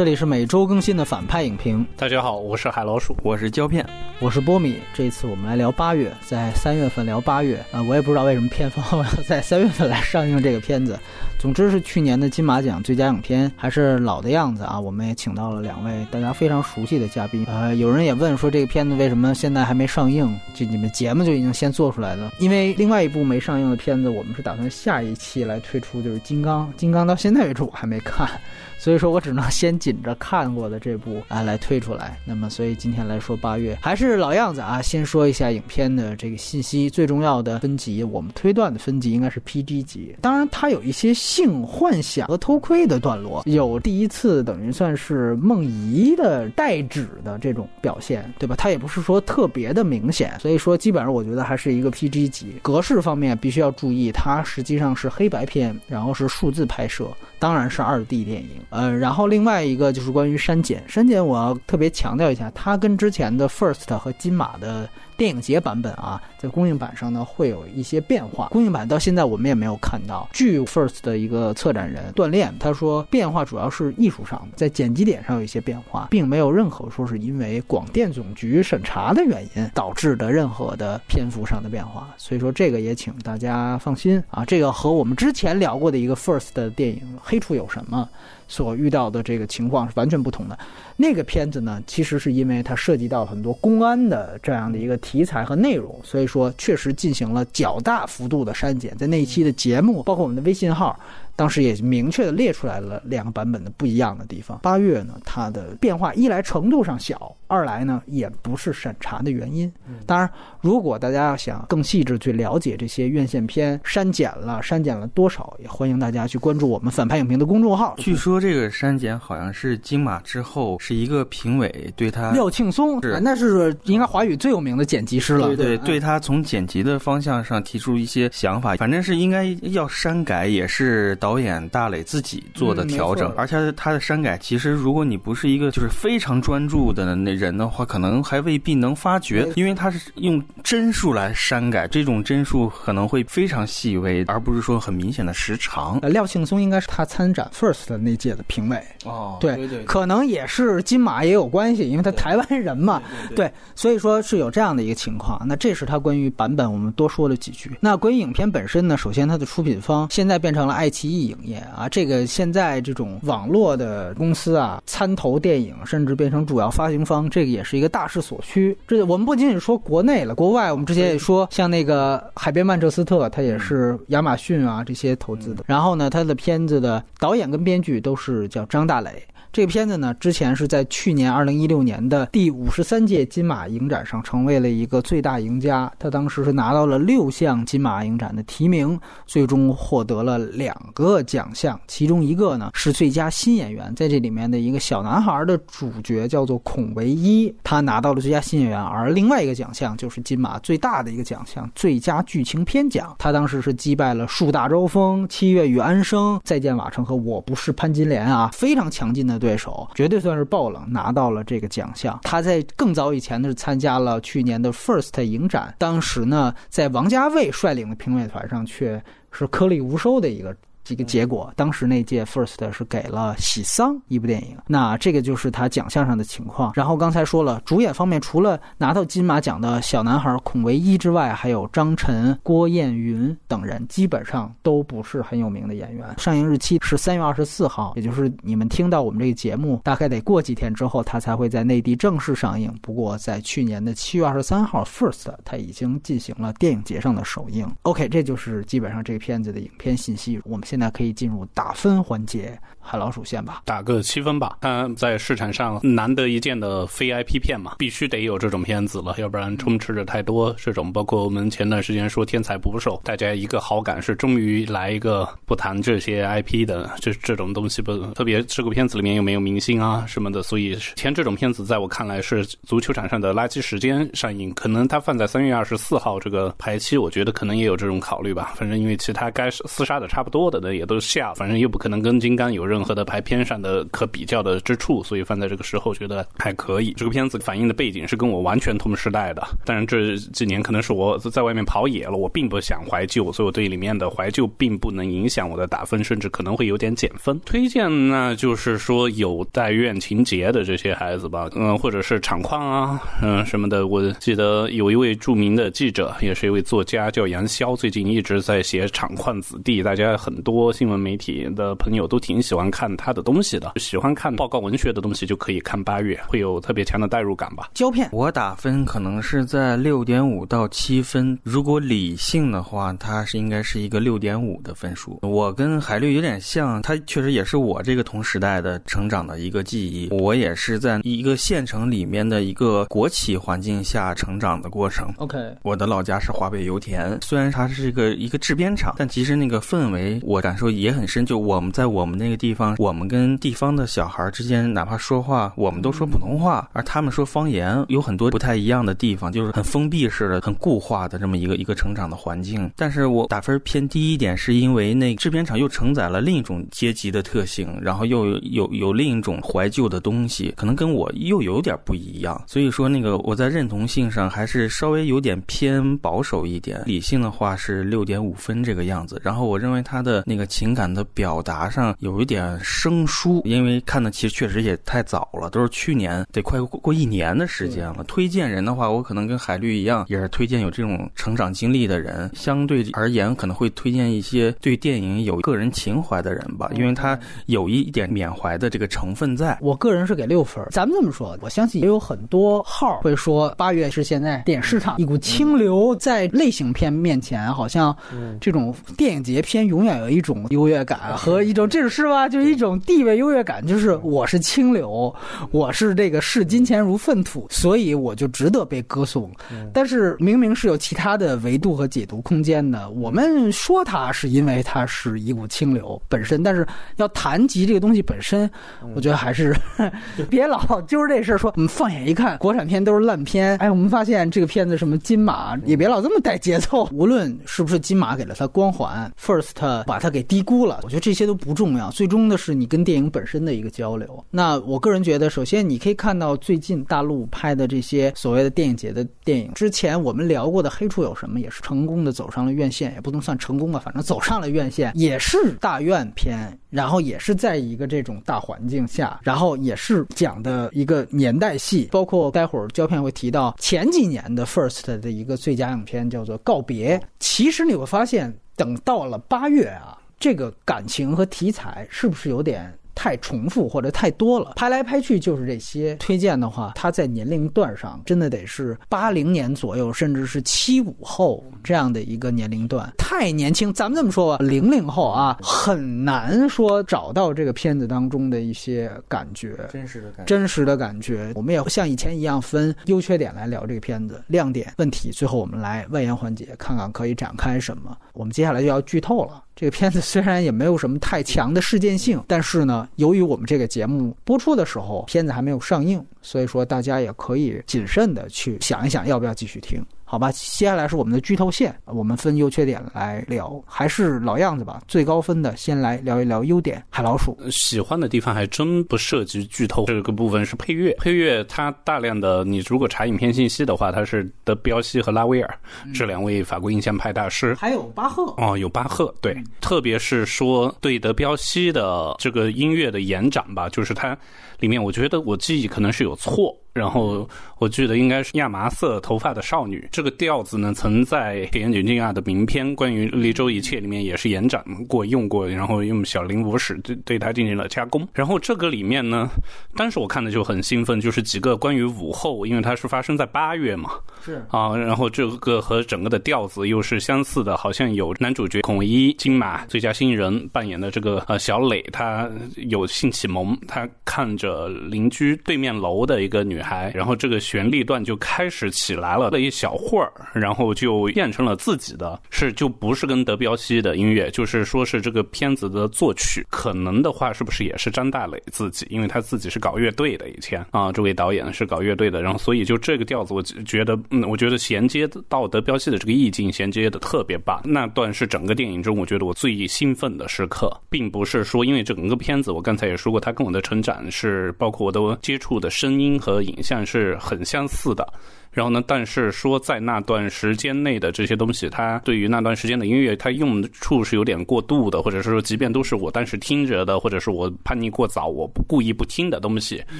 这里是每周更新的反派影评。大家好，我是海老鼠，我是胶片，我是波米。这一次我们来聊八月，在三月份聊八月啊，我也不知道为什么片方要在三月份来上映这个片子。总之是去年的金马奖最佳影片，还是老的样子啊。我们也请到了两位大家非常熟悉的嘉宾。呃，有人也问说这个片子为什么现在还没上映？就你们节目就已经先做出来了？因为另外一部没上映的片子，我们是打算下一期来推出，就是《金刚》。《金刚》到现在为止我还没看。所以说我只能先紧着看过的这部啊来推出来。那么，所以今天来说八月还是是老样子啊，先说一下影片的这个信息。最重要的分级，我们推断的分级应该是 PG 级。当然，它有一些性幻想和偷窥的段落，有第一次等于算是梦遗的代指的这种表现，对吧？它也不是说特别的明显。所以说，基本上我觉得还是一个 PG 级。格式方面必须要注意，它实际上是黑白片，然后是数字拍摄，当然是二 D 电影。呃，然后另外一个就是关于删减，删减我要特别强调一下，它跟之前的 First 和金马的。电影节版本啊，在公映版上呢会有一些变化。公映版到现在我们也没有看到。据 First 的一个策展人锻炼，他说变化主要是艺术上的，在剪辑点上有一些变化，并没有任何说是因为广电总局审查的原因导致的任何的篇幅上的变化。所以说这个也请大家放心啊，这个和我们之前聊过的一个 First 的电影《黑处有什么》。所遇到的这个情况是完全不同的。那个片子呢，其实是因为它涉及到很多公安的这样的一个题材和内容，所以说确实进行了较大幅度的删减。在那一期的节目，包括我们的微信号。当时也明确的列出来了两个版本的不一样的地方。八月呢，它的变化一来程度上小，二来呢也不是审查的原因。当然，如果大家要想更细致去了解这些院线片删减了删减了多少，也欢迎大家去关注我们反派影评的公众号。据说这个删减好像是金马之后是一个评委对他廖庆松，是那是应该华语最有名的剪辑师了。对对，对他从剪辑的方向上提出一些想法，反正是应该要删改，也是导。导演大磊自己做的调整，而且他的删改，其实如果你不是一个就是非常专注的那人的话，可能还未必能发觉，因为他是用帧数来删改，这种帧数可能会非常细微，而不是说很明显的时长。廖庆松应该是他参展 First 的那届的评委哦，对，可能也是金马也有关系，因为他台湾人嘛，对，所以说是有这样的一个情况。那这是他关于版本，我们多说了几句。那关于影片本身呢，首先它的出品方现在变成了爱奇艺。影业啊，这个现在这种网络的公司啊，参投电影，甚至变成主要发行方，这个也是一个大势所趋。这我们不仅仅说国内了，国外我们之前也说，像那个《海边曼彻斯特》，它也是亚马逊啊这些投资的。然后呢，它的片子的导演跟编剧都是叫张大磊。这个片子呢，之前是在去年二零一六年的第五十三届金马影展上成为了一个最大赢家。他当时是拿到了六项金马影展的提名，最终获得了两个奖项，其中一个呢是最佳新演员，在这里面的一个小男孩的主角叫做孔维一，他拿到了最佳新演员。而另外一个奖项就是金马最大的一个奖项——最佳剧情片奖。他当时是击败了《树大招风》《七月与安生》《再见瓦城》和《我不是潘金莲》啊，非常强劲的。对手绝对算是爆冷，拿到了这个奖项。他在更早以前呢是参加了去年的 First 影展，当时呢在王家卫率领的评委团上却是颗粒无收的一个。一个结果，当时那届 First 是给了《喜丧》一部电影，那这个就是他奖项上的情况。然后刚才说了，主演方面除了拿到金马奖的小男孩孔维一之外，还有张晨、郭彦云等人，基本上都不是很有名的演员。上映日期是三月二十四号，也就是你们听到我们这个节目，大概得过几天之后，他才会在内地正式上映。不过在去年的七月二十三号，First 他已经进行了电影节上的首映。OK，这就是基本上这个片子的影片信息。我们现那可以进入打分环节。海老鼠线吧，打个七分吧。它在市场上难得一见的非 IP 片嘛，必须得有这种片子了，要不然充斥着太多这种。包括我们前段时间说《天才捕手》，大家一个好感是终于来一个不谈这些 IP 的，这这种东西不特别这个片子里面又没有明星啊什么的，所以前这种片子在我看来是足球场上的垃圾时间上映。可能它放在三月二十四号这个排期，我觉得可能也有这种考虑吧。反正因为其他该厮杀的差不多的的也都下，反正又不可能跟金刚有任何的排片上的可比较的之处，所以放在这个时候觉得还可以。这个片子反映的背景是跟我完全同时代的，当然这几年可能是我在外面跑野了，我并不想怀旧，所以我对里面的怀旧并不能影响我的打分，甚至可能会有点减分。推荐呢，就是说有带院情节的这些孩子吧，嗯，或者是厂矿啊，嗯什么的。我记得有一位著名的记者，也是一位作家，叫杨潇，最近一直在写厂矿子弟，大家很多新闻媒体的朋友都挺喜欢看他的东西的，喜欢看报告文学的东西就可以看八月，会有特别强的代入感吧。胶片，我打分可能是在六点五到七分，如果理性的话，它是应该是一个六点五的分数。我跟海绿有点像，他确实也是我这个同时代的成长的一个记忆。我也是在一个县城里面的一个国企环境下成长的过程。OK，我的老家是华北油田，虽然它是一个一个制片厂，但其实那个氛围我感受也很深。就我们在我们那个地方，我们跟地方的小孩之间，哪怕说话，我们都说普通话，而他们说方言，有很多不太一样的地方，就是很封闭式的、很固化的这么一个一个成长的环境。但是我打分偏低一点，是因为那制片厂又承载了另一种阶级的特性，然后又有有有另一种怀旧的东西，可能跟我又有点不一样。所以说，那个我在认同性上还是稍微有点偏保守一点。理性的话是六点五分这个样子。然后我认为他的那个情感的表达上有一点生疏，因为看的其实确实也太早了，都是去年得快过过一年的时间了。推荐人的话，我可能跟海绿一样，也是推荐有这种成长经历的人。相对而言，可能会推荐一些对电影有个人情怀的人吧，因为他有一点缅怀的这个成分在。我个人是给六分。咱们这么说，我相信也有很多号会说八月是现在电影市场一股清流，在类型片面前，好像这种电影节片永远有一种优越感和一种这是吧，就是一种地位优越感，就是我是清流，我是这个视金钱如粪土，所以我就值得被歌颂。但是明明是有其他的维度和解读空间的，我们说它是因为它是一股清流本身，但是要谈及这个东西本身，我觉得还是 别老揪着这事儿说。我们放眼一看，国产片都是烂片。哎，我们发现这个片子什么金马也别老这么带节奏。无论是不是金马给了它光环，First 把它给低估了，我觉得这些都不重要。最终的是你跟电影本身的一个交流。那我个人觉得，首先你可以看到最近大陆拍的这些所谓的电影节的电影，之前我们聊过的《黑处有什么》也是成功的走上了院线，也不能算成功吧，反正走上了院线，也是大院片，然后也是在一个这种大环境下，然后也是讲的一个年代戏，包括待会儿胶片会提到前几年的 First 的一个最佳影片叫做《告别》。其实你会发现，等到了八月啊，这个感情和题材是不是有点？太重复或者太多了，拍来拍去就是这些。推荐的话，它在年龄段上真的得是八零年左右，甚至是七五后这样的一个年龄段，太年轻。咱们这么说吧，零零后啊，很难说找到这个片子当中的一些感觉，真实的感觉真实的感觉。我们也像以前一样分优缺点来聊这个片子，亮点、问题，最后我们来外延环节，看看可以展开什么。我们接下来就要剧透了。这个片子虽然也没有什么太强的事件性，但是呢，由于我们这个节目播出的时候，片子还没有上映，所以说大家也可以谨慎的去想一想，要不要继续听。好吧，接下来是我们的剧透线，我们分优缺点来聊，还是老样子吧。最高分的先来聊一聊优点。海老鼠喜欢的地方还真不涉及剧透，这个部分是配乐。配乐它大量的，你如果查影片信息的话，它是德彪西和拉威尔这两位法国印象派大师，还有巴赫哦，有巴赫，对，特别是说对德彪西的这个音乐的延展吧，就是它里面，我觉得我记忆可能是有错。然后我记得应该是亚麻色头发的少女这个调子呢，曾在铁岩井俊二的名篇《关于离州一切》里面也是延展过用过，然后用小林武史对对它进行了加工。然后这个里面呢，当时我看的就很兴奋，就是几个关于午后，因为它是发生在八月嘛，是啊，然后这个和整个的调子又是相似的，好像有男主角孔一金马最佳新人扮演的这个呃小磊，他有性启蒙，他看着邻居对面楼的一个女。女孩，然后这个旋律段就开始起来了，那一小会儿，然后就变成了自己的，是就不是跟德彪西的音乐，就是说是这个片子的作曲，可能的话是不是也是张大磊自己，因为他自己是搞乐队的以前啊，这位导演是搞乐队的，然后所以就这个调子，我觉得，嗯，我觉得衔接到德彪西的这个意境衔接的特别棒，那段是整个电影中我觉得我最兴奋的时刻，并不是说因为整个片子，我刚才也说过，他跟我的成长是包括我的接触的声音和影像是很相似的。然后呢？但是说在那段时间内的这些东西，它对于那段时间的音乐，它用处是有点过度的，或者是说，即便都是我当时听着的，或者是我叛逆过早，我不故意不听的东西，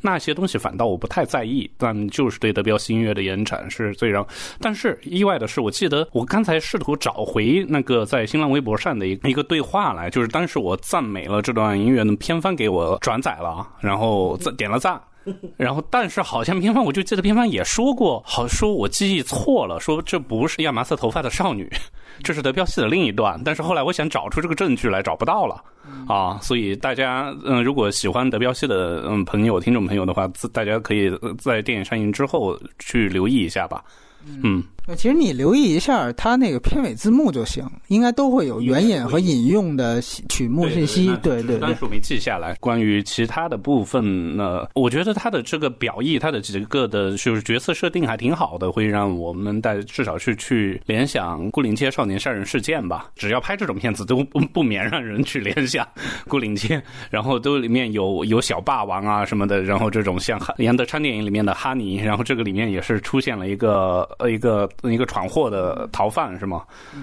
那些东西反倒我不太在意。但就是对德彪西音乐的延展是最让。但是意外的是，我记得我刚才试图找回那个在新浪微博上的一一个对话来，就是当时我赞美了这段音乐的偏方给我转载了，然后赞点了赞。然后，但是好像偏方，我就记得偏方也说过，好说我记忆错了，说这不是亚麻色头发的少女，这是德彪西的另一段。但是后来我想找出这个证据来，找不到了啊。所以大家，嗯，如果喜欢德彪西的嗯朋友、听众朋友的话，大家可以在电影上映之后去留意一下吧。嗯。其实你留意一下，它那个片尾字幕就行，应该都会有原演和引用的曲目信息。对对对，单数没记下来。关于其他的部分呢，我觉得它的这个表意，它的几个的就是角色设定还挺好的，会让我们带至少是去联想孤林街少年杀人事件吧。只要拍这种片子，都不 不免让人去联想孤岭街。然后都里面有有小霸王啊什么的，然后这种像杨德昌电影里面的哈尼，然后这个里面也是出现了一个呃一个。一个闯祸的逃犯是吗？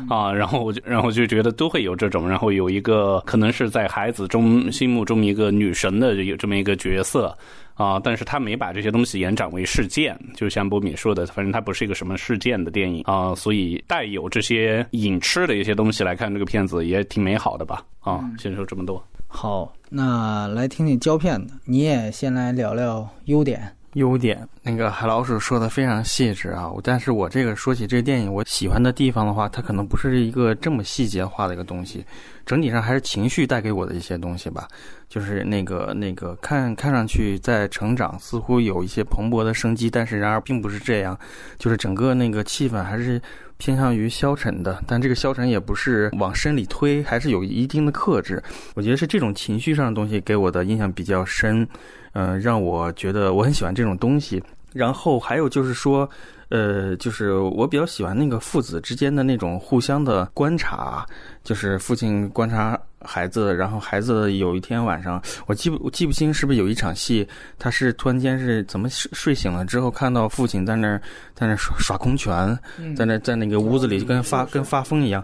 啊，然后我就然后就觉得都会有这种，然后有一个可能是在孩子中心目中一个女神的有这么一个角色啊，但是他没把这些东西延展为事件，就像波米说的，反正它不是一个什么事件的电影啊，所以带有这些影吃的一些东西来看这个片子也挺美好的吧啊，先说这么多。好，那来听听胶片的，你也先来聊聊优点。优点，那个海老鼠说的非常细致啊，但是我这个说起这个电影，我喜欢的地方的话，它可能不是一个这么细节化的一个东西，整体上还是情绪带给我的一些东西吧，就是那个那个看看上去在成长，似乎有一些蓬勃的生机，但是然而并不是这样，就是整个那个气氛还是偏向于消沉的，但这个消沉也不是往深里推，还是有一定的克制，我觉得是这种情绪上的东西给我的印象比较深。嗯，让我觉得我很喜欢这种东西。然后还有就是说，呃，就是我比较喜欢那个父子之间的那种互相的观察，就是父亲观察孩子，然后孩子有一天晚上，我记不我记不清是不是有一场戏，他是突然间是怎么睡睡醒了之后，看到父亲在那儿在那耍耍空拳，在那在那个屋子里就跟发跟发疯一样。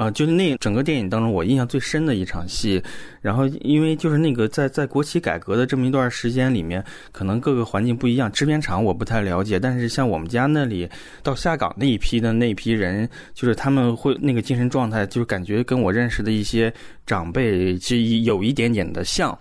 啊，就是那整个电影当中，我印象最深的一场戏。然后，因为就是那个在在国企改革的这么一段时间里面，可能各个环境不一样，制片厂我不太了解。但是像我们家那里到下岗那一批的那一批人，就是他们会那个精神状态，就是感觉跟我认识的一些长辈其实有一点点的像。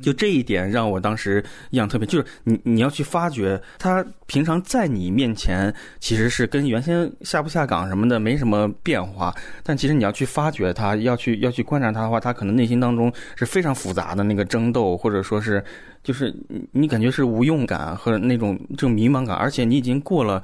就这一点让我当时印象特别，就是你你要去发掘他平常在你面前其实是跟原先下不下岗什么的没什么变化，但其实你要去发掘他，要去要去观察他的话，他可能内心当中是非常复杂的那个争斗，或者说是就是你感觉是无用感和那种这种迷茫感，而且你已经过了。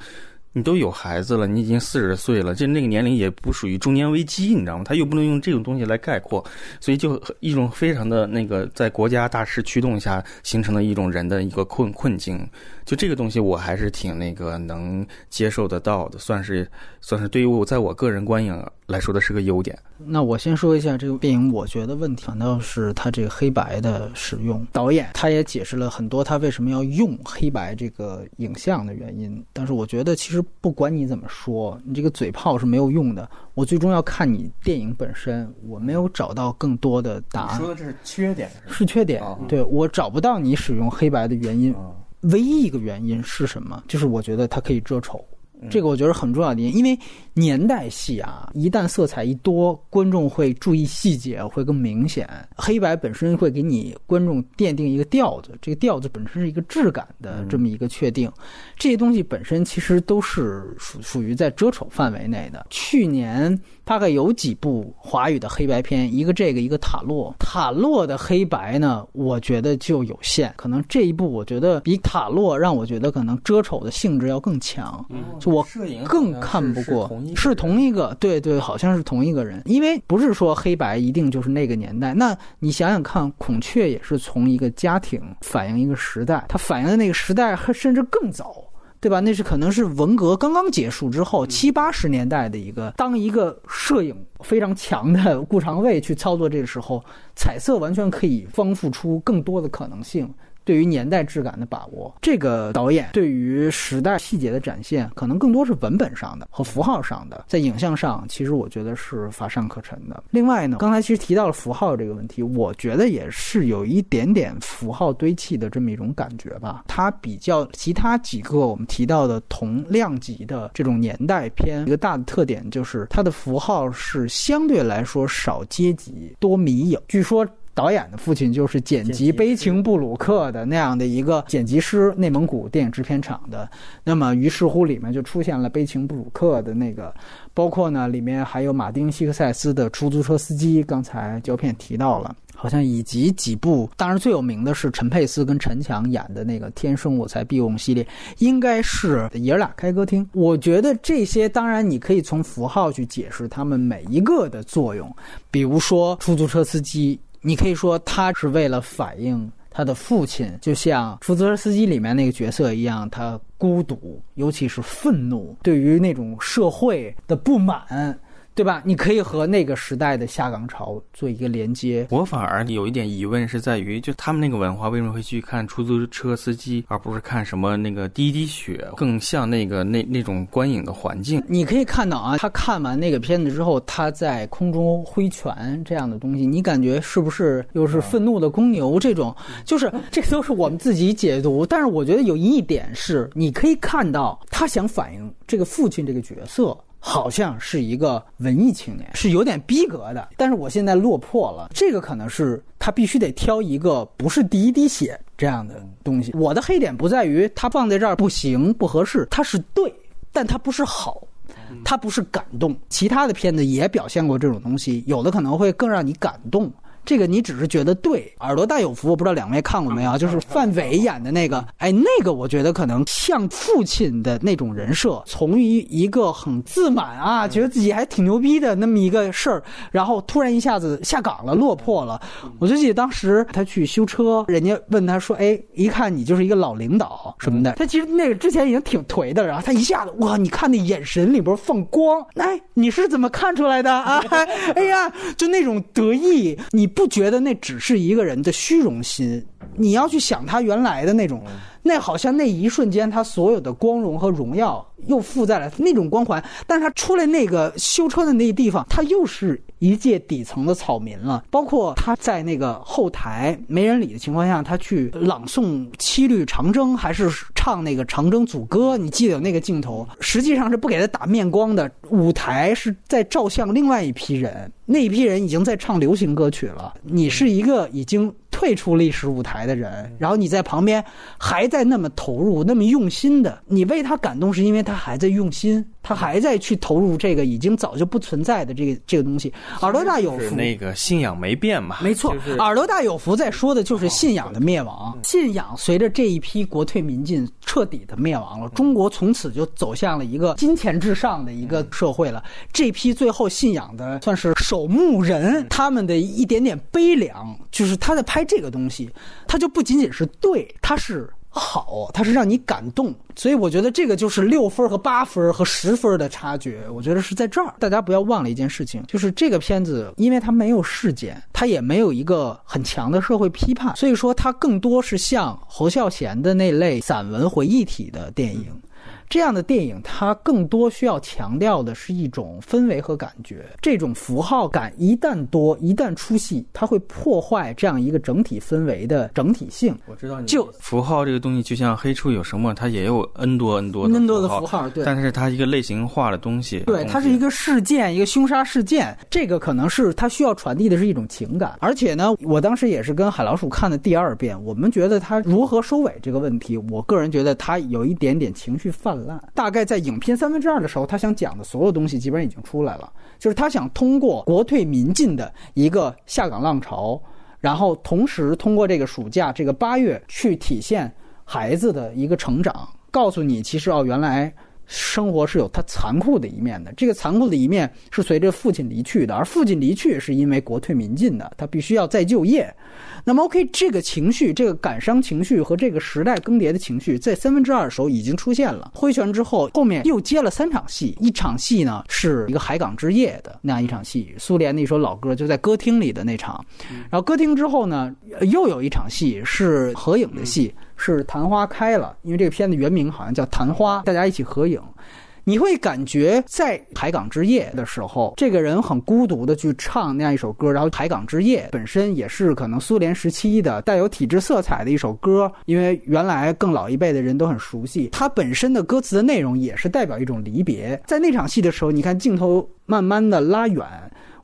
你都有孩子了，你已经四十岁了，就那个年龄也不属于中年危机，你知道吗？他又不能用这种东西来概括，所以就一种非常的那个，在国家大势驱动下形成的一种人的一个困困境。就这个东西，我还是挺那个能接受得到的，算是算是对于我在我个人观影来说的是个优点。那我先说一下这个电影，我觉得问题反倒是它这个黑白的使用。导演他也解释了很多他为什么要用黑白这个影像的原因。但是我觉得其实不管你怎么说，你这个嘴炮是没有用的。我最终要看你电影本身。我没有找到更多的答案。说的这是缺点是缺点。对我找不到你使用黑白的原因。唯一一个原因是什么？就是我觉得它可以遮丑，这个我觉得很重要的因为年代戏啊，一旦色彩一多，观众会注意细节，会更明显。黑白本身会给你观众奠定一个调子，这个调子本身是一个质感的这么一个确定。这些东西本身其实都是属属于在遮丑范围内的。去年。大概有几部华语的黑白片，一个这个，一个塔洛。塔洛的黑白呢，我觉得就有限，可能这一部我觉得比塔洛让我觉得可能遮丑的性质要更强，嗯就我更看不过。是同一个，对对，好像是同一个人，因为不是说黑白一定就是那个年代。那你想想看，孔雀也是从一个家庭反映一个时代，它反映的那个时代甚至更早。对吧？那是可能是文革刚刚结束之后七八十年代的一个，当一个摄影非常强的顾长卫去操作这个时候，彩色完全可以丰富出更多的可能性。对于年代质感的把握，这个导演对于时代细节的展现，可能更多是文本上的和符号上的，在影像上，其实我觉得是乏善可陈的。另外呢，刚才其实提到了符号这个问题，我觉得也是有一点点符号堆砌的这么一种感觉吧。它比较其他几个我们提到的同量级的这种年代片，一个大的特点就是它的符号是相对来说少阶级多迷影。据说。导演的父亲就是剪辑《悲情布鲁克》的那样的一个剪辑师，内蒙古电影制片厂的。那么，于是乎里面就出现了《悲情布鲁克》的那个，包括呢，里面还有马丁·希克塞斯的出租车司机，刚才胶片提到了，好像以及几部，当然最有名的是陈佩斯跟陈强演的那个《天生我材必有用》系列，应该是爷儿俩开歌厅。我觉得这些，当然你可以从符号去解释他们每一个的作用，比如说出租车司机。你可以说他是为了反映他的父亲，就像出租车司机里面那个角色一样，他孤独，尤其是愤怒，对于那种社会的不满。对吧？你可以和那个时代的下岗潮做一个连接。我反而有一点疑问，是在于就他们那个文化为什么会去看出租车司机，而不是看什么那个滴滴血，更像那个那那种观影的环境。你可以看到啊，他看完那个片子之后，他在空中挥拳这样的东西，你感觉是不是又是愤怒的公牛这种？就是这都是我们自己解读。但是我觉得有一点是，你可以看到他想反映这个父亲这个角色。好像是一个文艺青年，是有点逼格的。但是我现在落魄了，这个可能是他必须得挑一个不是第一滴血这样的东西。我的黑点不在于他放在这儿不行不合适，他是对，但他不是好，它不是感动。其他的片子也表现过这种东西，有的可能会更让你感动。这个你只是觉得对，耳朵大有福，我不知道两位看过没有？就是范伟演的那个，哎，那个我觉得可能像父亲的那种人设，从一一个很自满啊，觉得自己还挺牛逼的那么一个事儿，然后突然一下子下岗了，落魄了。我就记得当时他去修车，人家问他说：“哎，一看你就是一个老领导什么的。”他其实那个之前已经挺颓的，然后他一下子哇，你看那眼神里边放光，哎，你是怎么看出来的啊？哎呀，就那种得意，你。不觉得那只是一个人的虚荣心？你要去想他原来的那种，那好像那一瞬间他所有的光荣和荣耀又附在了那种光环，但是他出来那个修车的那个地方，他又是一介底层的草民了。包括他在那个后台没人理的情况下，他去朗诵《七律长征》，还是唱那个《长征组歌》？你记得有那个镜头？实际上是不给他打面光的，舞台是在照相另外一批人。那一批人已经在唱流行歌曲了，你是一个已经退出历史舞台的人，然后你在旁边还在那么投入、那么用心的，你为他感动是因为他还在用心，他还在去投入这个已经早就不存在的这个这个东西。耳朵大有福，那个信仰没变嘛？没错，耳朵大有福在说的就是信仰的灭亡。信仰随着这一批国退民进彻底的灭亡了，中国从此就走向了一个金钱至上的一个社会了。这批最后信仰的算是守。墓人他们的一点点悲凉，就是他在拍这个东西，他就不仅仅是对，他是好，它是让你感动。所以我觉得这个就是六分和八分和十分的差距。我觉得是在这儿，大家不要忘了一件事情，就是这个片子，因为它没有事件，它也没有一个很强的社会批判，所以说它更多是像侯孝贤的那类散文回忆体的电影。这样的电影，它更多需要强调的是一种氛围和感觉。这种符号感一旦多，一旦出戏，它会破坏这样一个整体氛围的整体性。我知道你，就符号这个东西，就像黑处有什么，它也有 n 多 n 多 n 多的符号，对。但是它一个类型化的东西，对，它是一个事件，一个凶杀事件。这个可能是它需要传递的是一种情感。而且呢，我当时也是跟海老鼠看的第二遍，我们觉得它如何收尾这个问题，我个人觉得它有一点点情绪泛大概在影片三分之二的时候，他想讲的所有东西基本上已经出来了，就是他想通过国退民进的一个下岗浪潮，然后同时通过这个暑假这个八月去体现孩子的一个成长，告诉你其实哦原来。生活是有它残酷的一面的，这个残酷的一面是随着父亲离去的，而父亲离去是因为国退民进的，他必须要再就业。那么，OK，这个情绪、这个感伤情绪和这个时代更迭的情绪，在三分之二的时候已经出现了。挥拳之后，后面又接了三场戏，一场戏呢是一个海港之夜的那样一场戏，苏联的一首老歌就在歌厅里的那场，然后歌厅之后呢，又有一场戏是合影的戏。是昙花开了，因为这个片子原名好像叫《昙花》，大家一起合影，你会感觉在海港之夜的时候，这个人很孤独的去唱那样一首歌，然后海港之夜本身也是可能苏联时期的带有体制色彩的一首歌，因为原来更老一辈的人都很熟悉，它本身的歌词的内容也是代表一种离别。在那场戏的时候，你看镜头慢慢的拉远，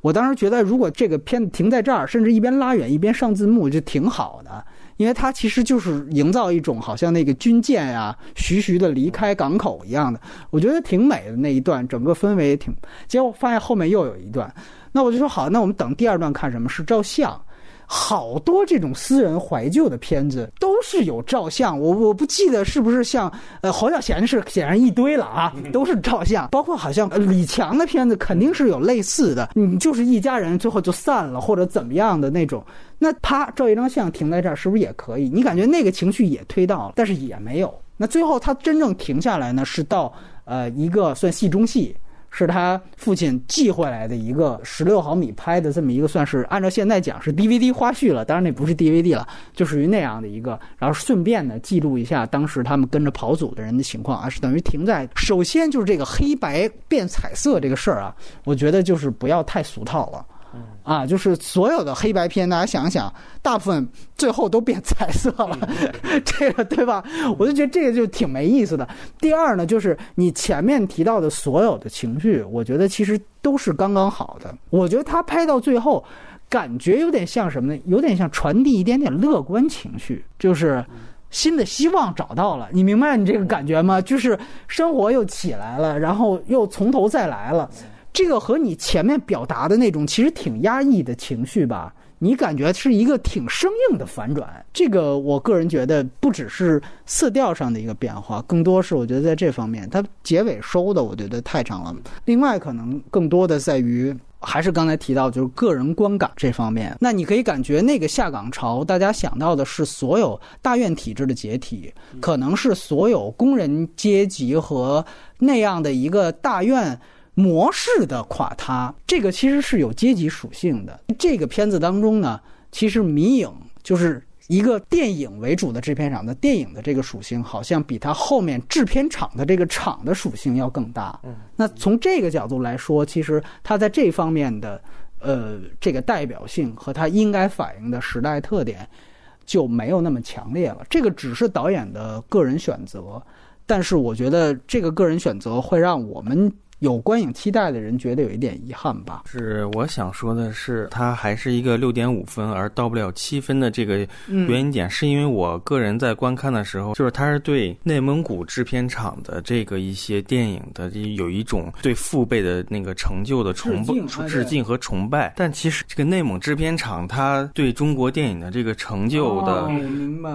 我当时觉得如果这个片子停在这儿，甚至一边拉远一边上字幕就挺好的。因为它其实就是营造一种好像那个军舰呀徐徐的离开港口一样的，我觉得挺美的那一段，整个氛围也挺。结果发现后面又有一段，那我就说好，那我们等第二段看什么是照相。好多这种私人怀旧的片子都是有照相，我我不记得是不是像呃侯孝贤是显然一堆了啊，都是照相，包括好像李强的片子肯定是有类似的，你就是一家人最后就散了或者怎么样的那种，那啪照一张相停在这儿是不是也可以？你感觉那个情绪也推到了，但是也没有。那最后他真正停下来呢，是到呃一个算戏中戏。是他父亲寄回来的一个十六毫米拍的这么一个，算是按照现在讲是 DVD 花絮了。当然那不是 DVD 了，就属于那样的一个。然后顺便呢记录一下当时他们跟着跑组的人的情况啊，是等于停在首先就是这个黑白变彩色这个事儿啊，我觉得就是不要太俗套了。啊，就是所有的黑白片，大家想想，大部分最后都变彩色了，这个对吧？我就觉得这个就挺没意思的。第二呢，就是你前面提到的所有的情绪，我觉得其实都是刚刚好的。我觉得他拍到最后，感觉有点像什么呢？有点像传递一点点乐观情绪，就是新的希望找到了。你明白你这个感觉吗？就是生活又起来了，然后又从头再来了。这个和你前面表达的那种其实挺压抑的情绪吧，你感觉是一个挺生硬的反转。这个我个人觉得不只是色调上的一个变化，更多是我觉得在这方面，它结尾收的我觉得太长了。另外，可能更多的在于还是刚才提到就是个人观感这方面。那你可以感觉那个下岗潮，大家想到的是所有大院体制的解体，可能是所有工人阶级和那样的一个大院。模式的垮塌，这个其实是有阶级属性的。这个片子当中呢，其实迷影就是一个电影为主的制片厂的电影的这个属性，好像比它后面制片厂的这个厂的属性要更大。嗯，那从这个角度来说，其实它在这方面的呃这个代表性和它应该反映的时代特点就没有那么强烈了。这个只是导演的个人选择，但是我觉得这个个人选择会让我们。有观影期待的人觉得有一点遗憾吧？是我想说的是，它还是一个六点五分，而到不了七分的这个原因点，是因为我个人在观看的时候，就是它是对内蒙古制片厂的这个一些电影的有一种对父辈的那个成就的崇拜、致敬和崇拜。但其实这个内蒙制片厂，它对中国电影的这个成就的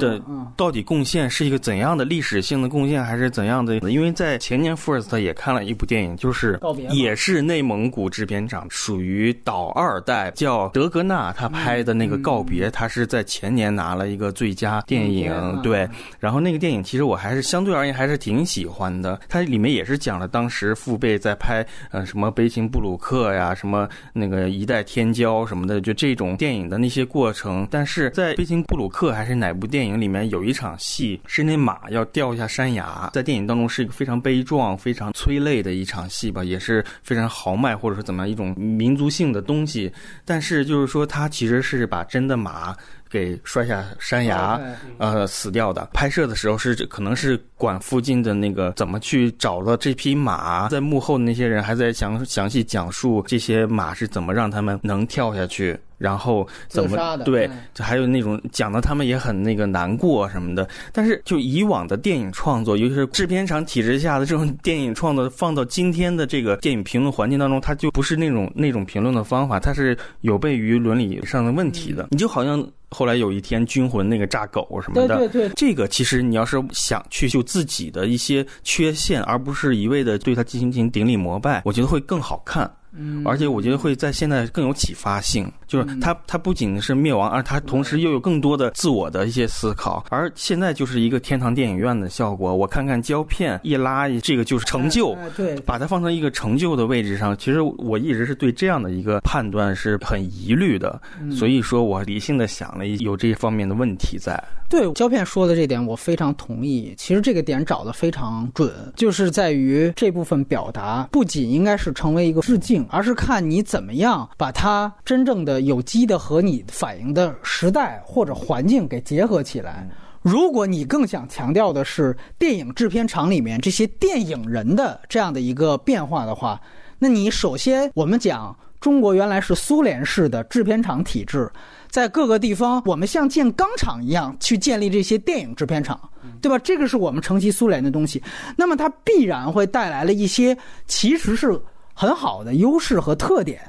的到底贡献是一个怎样的历史性的贡献，还是怎样的？因为在前年，First 也看了一部电影，就是。是，也是内蒙古制片厂，属于导二代，叫德格纳，他拍的那个告别，他是在前年拿了一个最佳电影，对。然后那个电影其实我还是相对而言还是挺喜欢的，它里面也是讲了当时父辈在拍，呃，什么悲情布鲁克呀，什么那个一代天骄什么的，就这种电影的那些过程。但是在悲情布鲁克还是哪部电影里面有一场戏，是那马要掉下山崖，在电影当中是一个非常悲壮、非常催泪的一场戏。吧也是非常豪迈，或者说怎么样一种民族性的东西，但是就是说，它其实是把真的马。给摔下山崖，呃，死掉的。拍摄的时候是可能是管附近的那个怎么去找了这匹马，在幕后的那些人还在详详细讲述这些马是怎么让他们能跳下去。然后怎么对？就还有那种讲的他们也很那个难过什么的。但是就以往的电影创作，尤其是制片厂体制下的这种电影创作，放到今天的这个电影评论环境当中，它就不是那种那种评论的方法，它是有悖于伦理上的问题的。你就好像后来有一天军魂那个炸狗什么的，对对对，这个其实你要是想去就自己的一些缺陷，而不是一味的对它进行顶礼膜拜，我觉得会更好看。嗯，而且我觉得会在现在更有启发性，就是它它不仅是灭亡，而它同时又有更多的自我的一些思考。而现在就是一个天堂电影院的效果，我看看胶片一拉，这个就是成就，对，把它放在一个成就的位置上。其实我一直是对这样的一个判断是很疑虑的，所以说我理性的想了，有这方面的问题在。对胶片说的这点，我非常同意。其实这个点找的非常准，就是在于这部分表达不仅应该是成为一个致敬，而是看你怎么样把它真正的有机的和你反映的时代或者环境给结合起来。如果你更想强调的是电影制片厂里面这些电影人的这样的一个变化的话，那你首先我们讲中国原来是苏联式的制片厂体制。在各个地方，我们像建钢厂一样去建立这些电影制片厂，对吧？这个是我们承袭苏联的东西，那么它必然会带来了一些其实是很好的优势和特点。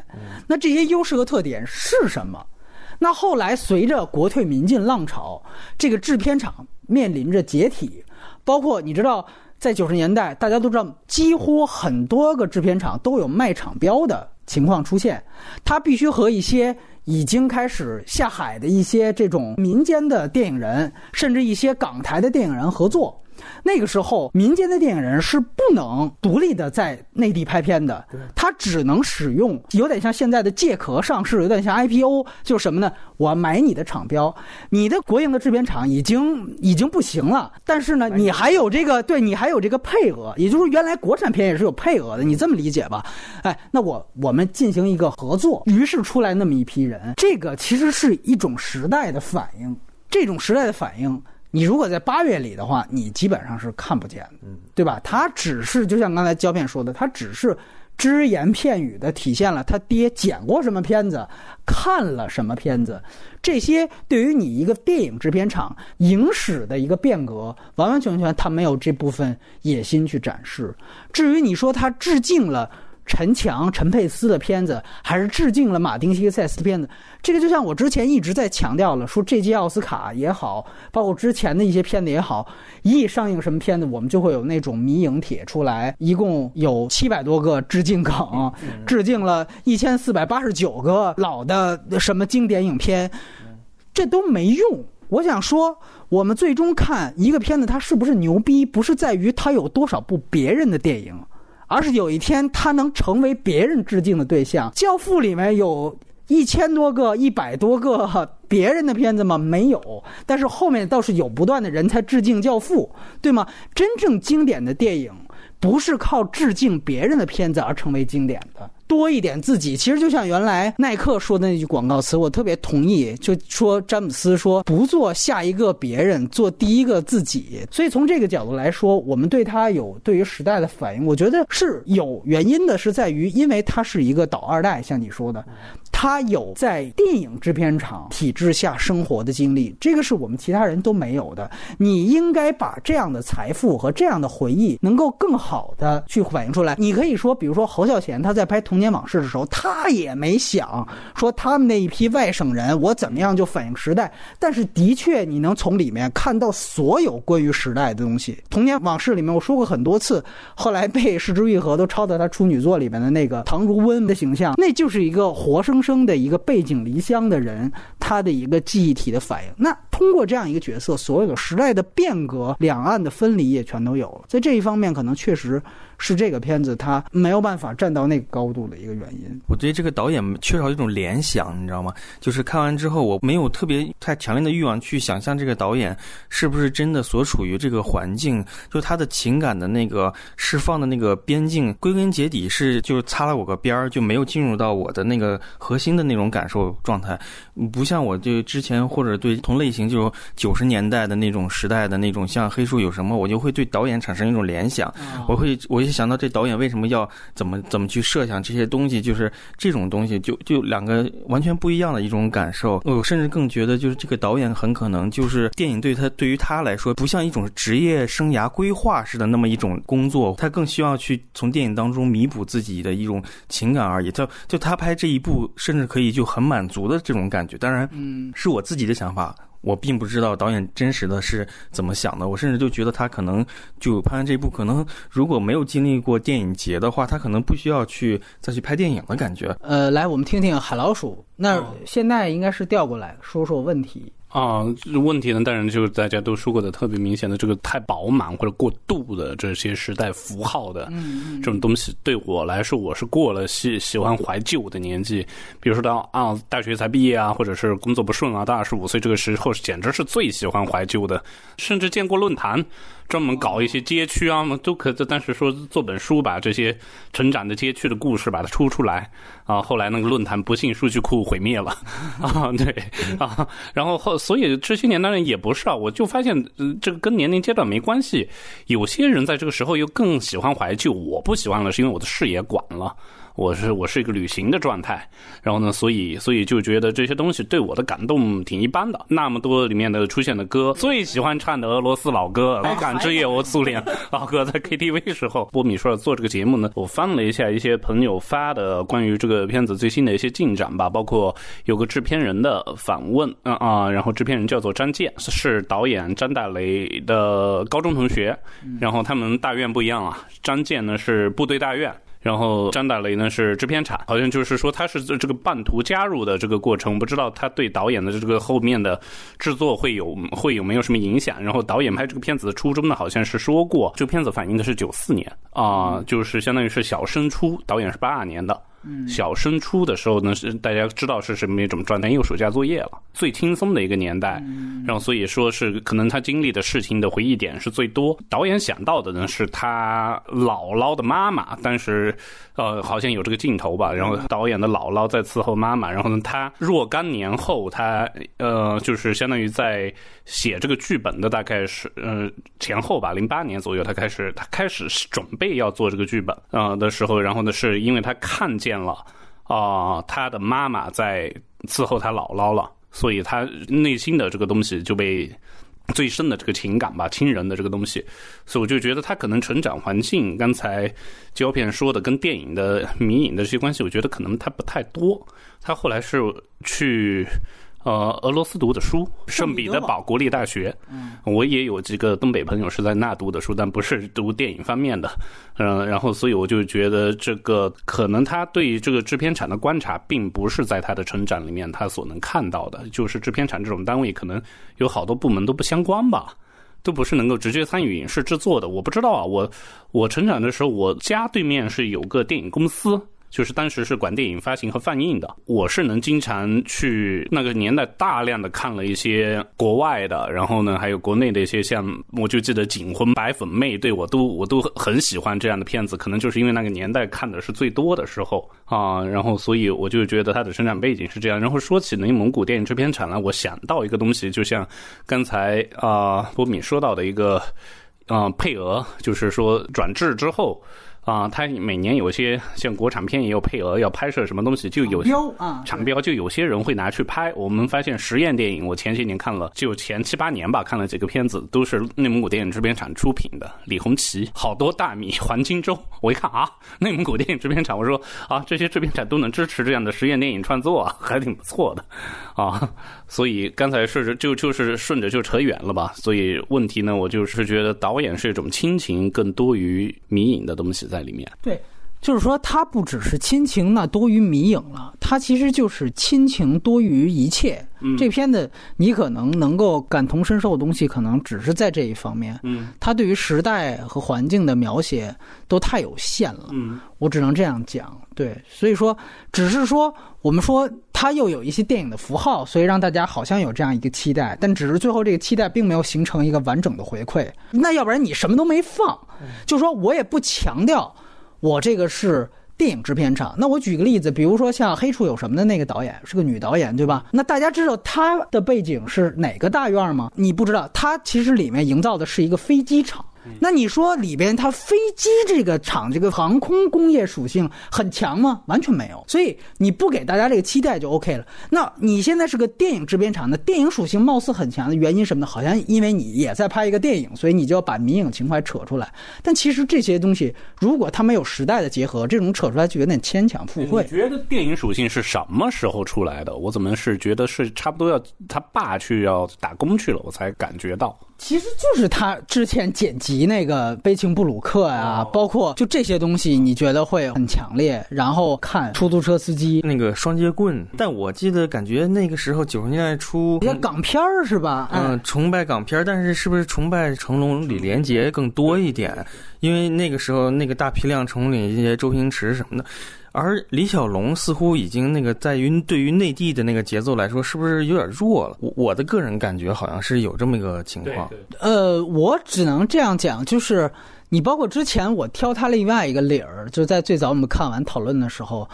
那这些优势和特点是什么？那后来随着国退民进浪潮，这个制片厂面临着解体，包括你知道，在九十年代，大家都知道，几乎很多个制片厂都有卖厂标的情况出现，它必须和一些。已经开始下海的一些这种民间的电影人，甚至一些港台的电影人合作。那个时候，民间的电影人是不能独立的在内地拍片的，他只能使用有点像现在的借壳上市，有点像 IPO，就是什么呢？我买你的厂标，你的国营的制片厂已经已经不行了，但是呢，你还有这个，对你还有这个配额，也就是原来国产片也是有配额的，你这么理解吧？哎，那我我们进行一个合作，于是出来那么一批人，这个其实是一种时代的反应，这种时代的反应。你如果在八月里的话，你基本上是看不见的，对吧？他只是就像刚才胶片说的，他只是只言片语的体现了他爹剪过什么片子，看了什么片子，这些对于你一个电影制片厂影史的一个变革，完完全全他没有这部分野心去展示。至于你说他致敬了。陈强、陈佩斯的片子，还是致敬了马丁·西克塞斯的片子。这个就像我之前一直在强调了，说这届奥斯卡也好，包括之前的一些片子也好，一上映什么片子，我们就会有那种迷影帖出来，一共有七百多个致敬梗，致敬了一千四百八十九个老的什么经典影片，这都没用。我想说，我们最终看一个片子，它是不是牛逼，不是在于它有多少部别人的电影。而是有一天他能成为别人致敬的对象，《教父》里面有一千多个、一百多个别人的片子吗？没有，但是后面倒是有不断的人才致敬《教父》，对吗？真正经典的电影不是靠致敬别人的片子而成为经典的。多一点自己，其实就像原来耐克说的那句广告词，我特别同意。就说詹姆斯说不做下一个别人，做第一个自己。所以从这个角度来说，我们对他有对于时代的反应，我觉得是有原因的，是在于因为他是一个倒二代，像你说的。他有在电影制片厂体制下生活的经历，这个是我们其他人都没有的。你应该把这样的财富和这样的回忆能够更好的去反映出来。你可以说，比如说侯孝贤他在拍《童年往事》的时候，他也没想说他们那一批外省人我怎么样就反映时代，但是的确你能从里面看到所有关于时代的东西。《童年往事》里面我说过很多次，后来被失之愈合都抄到他处女作里面的那个唐如温的形象，那就是一个活生生。的一个背井离乡的人，他的一个记忆体的反应，那通过这样一个角色，所有时代的变革、两岸的分离也全都有了。在这一方面，可能确实是这个片子它没有办法站到那个高度的一个原因。我对这个导演缺少一种联想，你知道吗？就是看完之后，我没有特别太强烈的欲望去想象这个导演是不是真的所处于这个环境，就他的情感的那个释放的那个边境，归根结底是就是擦了我个边儿，就没有进入到我的那个核心的那种感受状态。不像我对之前或者对同类型，就是九十年代的那种时代的那种，像黑树有什么，我就会对导演产生一种联想。我会我一想到这导演为什么要怎么怎么去设想这些东西，就是这种东西，就就两个完全不一样的一种感受。我甚至更觉得，就是这个导演很可能就是电影对他对于他来说，不像一种职业生涯规划似的那么一种工作，他更需要去从电影当中弥补自己的一种情感而已。就就他拍这一部，甚至可以就很满足的这种感觉。当然，嗯，是我自己的想法。我并不知道导演真实的是怎么想的，我甚至就觉得他可能就拍完这一部，可能如果没有经历过电影节的话，他可能不需要去再去拍电影的感觉。呃，来，我们听听海老鼠，那现在应该是调过来说说问题。啊，问题呢，当然就是大家都说过的特别明显的这个太饱满或者过度的这些时代符号的这种东西，对我来说，我是过了喜喜欢怀旧的年纪。比如说到啊，大学才毕业啊，或者是工作不顺啊，到二十五岁这个时候，简直是最喜欢怀旧的，甚至见过论坛。专门搞一些街区啊，都可。但是说做本书，把这些成长的街区的故事把它出出来啊。后来那个论坛不幸数据库毁灭了 啊，对啊。然后后，所以这些年当然也不是啊。我就发现这个跟年龄阶段没关系。有些人在这个时候又更喜欢怀旧，我不喜欢了，是因为我的视野广了。我是我是一个旅行的状态，然后呢，所以所以就觉得这些东西对我的感动挺一般的。那么多里面的出现的歌，最喜欢唱的俄罗斯老歌《来感之夜》，我苏联 老歌在 KTV 时候。波米说做这个节目呢，我翻了一下一些朋友发的关于这个片子最新的一些进展吧，包括有个制片人的访问啊啊，然后制片人叫做张健，是导演张大雷的高中同学，然后他们大院不一样啊，张健呢是部队大院。然后张大雷呢是制片厂，好像就是说他是这个半途加入的这个过程，不知道他对导演的这个后面的制作会有会有没有什么影响。然后导演拍这个片子的初衷呢，好像是说过，这个片子反映的是九四年啊，就是相当于是小升初，导演是八二年的。小升初的时候呢，是大家知道是什么一种状态，有暑假作业了，最轻松的一个年代。然后所以说是可能他经历的事情的回忆点是最多。导演想到的呢是他姥姥的妈妈，但是呃好像有这个镜头吧。然后导演的姥姥在伺候妈妈，然后呢他若干年后他呃就是相当于在写这个剧本的大概是呃前后吧，零八年左右他开始他开始准备要做这个剧本啊的时候，然后呢是因为他看见。了啊，他的妈妈在伺候他姥姥了，所以他内心的这个东西就被最深的这个情感吧，亲人的这个东西，所以我就觉得他可能成长环境，刚才胶片说的跟电影的迷影的这些关系，我觉得可能他不太多。他后来是去。呃，俄罗斯读的书，圣彼得堡国立大学。嗯，我也有几个东北朋友是在那读的书，但不是读电影方面的。嗯，然后所以我就觉得这个可能他对这个制片厂的观察，并不是在他的成长里面他所能看到的。就是制片厂这种单位，可能有好多部门都不相关吧，都不是能够直接参与影视制作的。我不知道啊，我我成长的时候，我家对面是有个电影公司。就是当时是管电影发行和放映的，我是能经常去那个年代大量的看了一些国外的，然后呢还有国内的一些像，我就记得《警魂》《白粉妹》，对我都我都很喜欢这样的片子，可能就是因为那个年代看的是最多的时候啊，然后所以我就觉得它的生产背景是这样。然后说起内蒙古电影制片厂呢，我想到一个东西，就像刚才啊波米说到的一个啊配额，就是说转制之后。啊，它每年有些像国产片也有配额要拍摄什么东西，就有标啊，产标就有些人会拿去拍。我们发现实验电影，我前些年看了，就前七八年吧，看了几个片子，都是内蒙古电影制片厂出品的。李红旗，好多大米，黄金周。我一看啊，内蒙古电影制片厂，我说啊，这些制片厂都能支持这样的实验电影创作，啊还挺不错的，啊。所以刚才是就就是顺着就扯远了吧。所以问题呢，我就是觉得导演是一种亲情更多于迷影的东西在里面。对，就是说，它不只是亲情那多于迷影了，它其实就是亲情多于一切。嗯这片子你可能能够感同身受的东西，可能只是在这一方面。嗯它对于时代和环境的描写都太有限了，嗯我只能这样讲。对，所以说，只是说我们说它又有一些电影的符号，所以让大家好像有这样一个期待，但只是最后这个期待并没有形成一个完整的回馈。那要不然你什么都没放，就说我也不强调我这个是。电影制片厂，那我举个例子，比如说像《黑处有什么》的那个导演是个女导演，对吧？那大家知道她的背景是哪个大院吗？你不知道，她其实里面营造的是一个飞机场。那你说里边它飞机这个厂这个航空工业属性很强吗？完全没有。所以你不给大家这个期待就 OK 了。那你现在是个电影制片厂，那电影属性貌似很强的原因什么呢，好像因为你也在拍一个电影，所以你就要把民影情怀扯出来。但其实这些东西，如果它没有时代的结合，这种扯出来就有点牵强附会你。觉得电影属性是什么时候出来的？我怎么是觉得是差不多要他爸去要打工去了，我才感觉到。其实就是他之前剪辑那个《悲情布鲁克》呀，哦包括就这些东西，你觉得会很强烈。然后看出租车司机那个双截棍，但我记得感觉那个时候九十年代初一，些港片儿是吧？嗯，崇拜港片儿，但是是不是崇拜成龙、李连杰更多一点？因为那个时候那个大批量成龙、李连杰、周星驰什么的，而李小龙似乎已经那个在于对于内地的那个节奏来说，是不是有点弱了？我我的个人感觉好像是有这么一个情况。呃，我只能这样讲，就是你包括之前我挑他另外一个理儿，就在最早我们看完讨论的时候，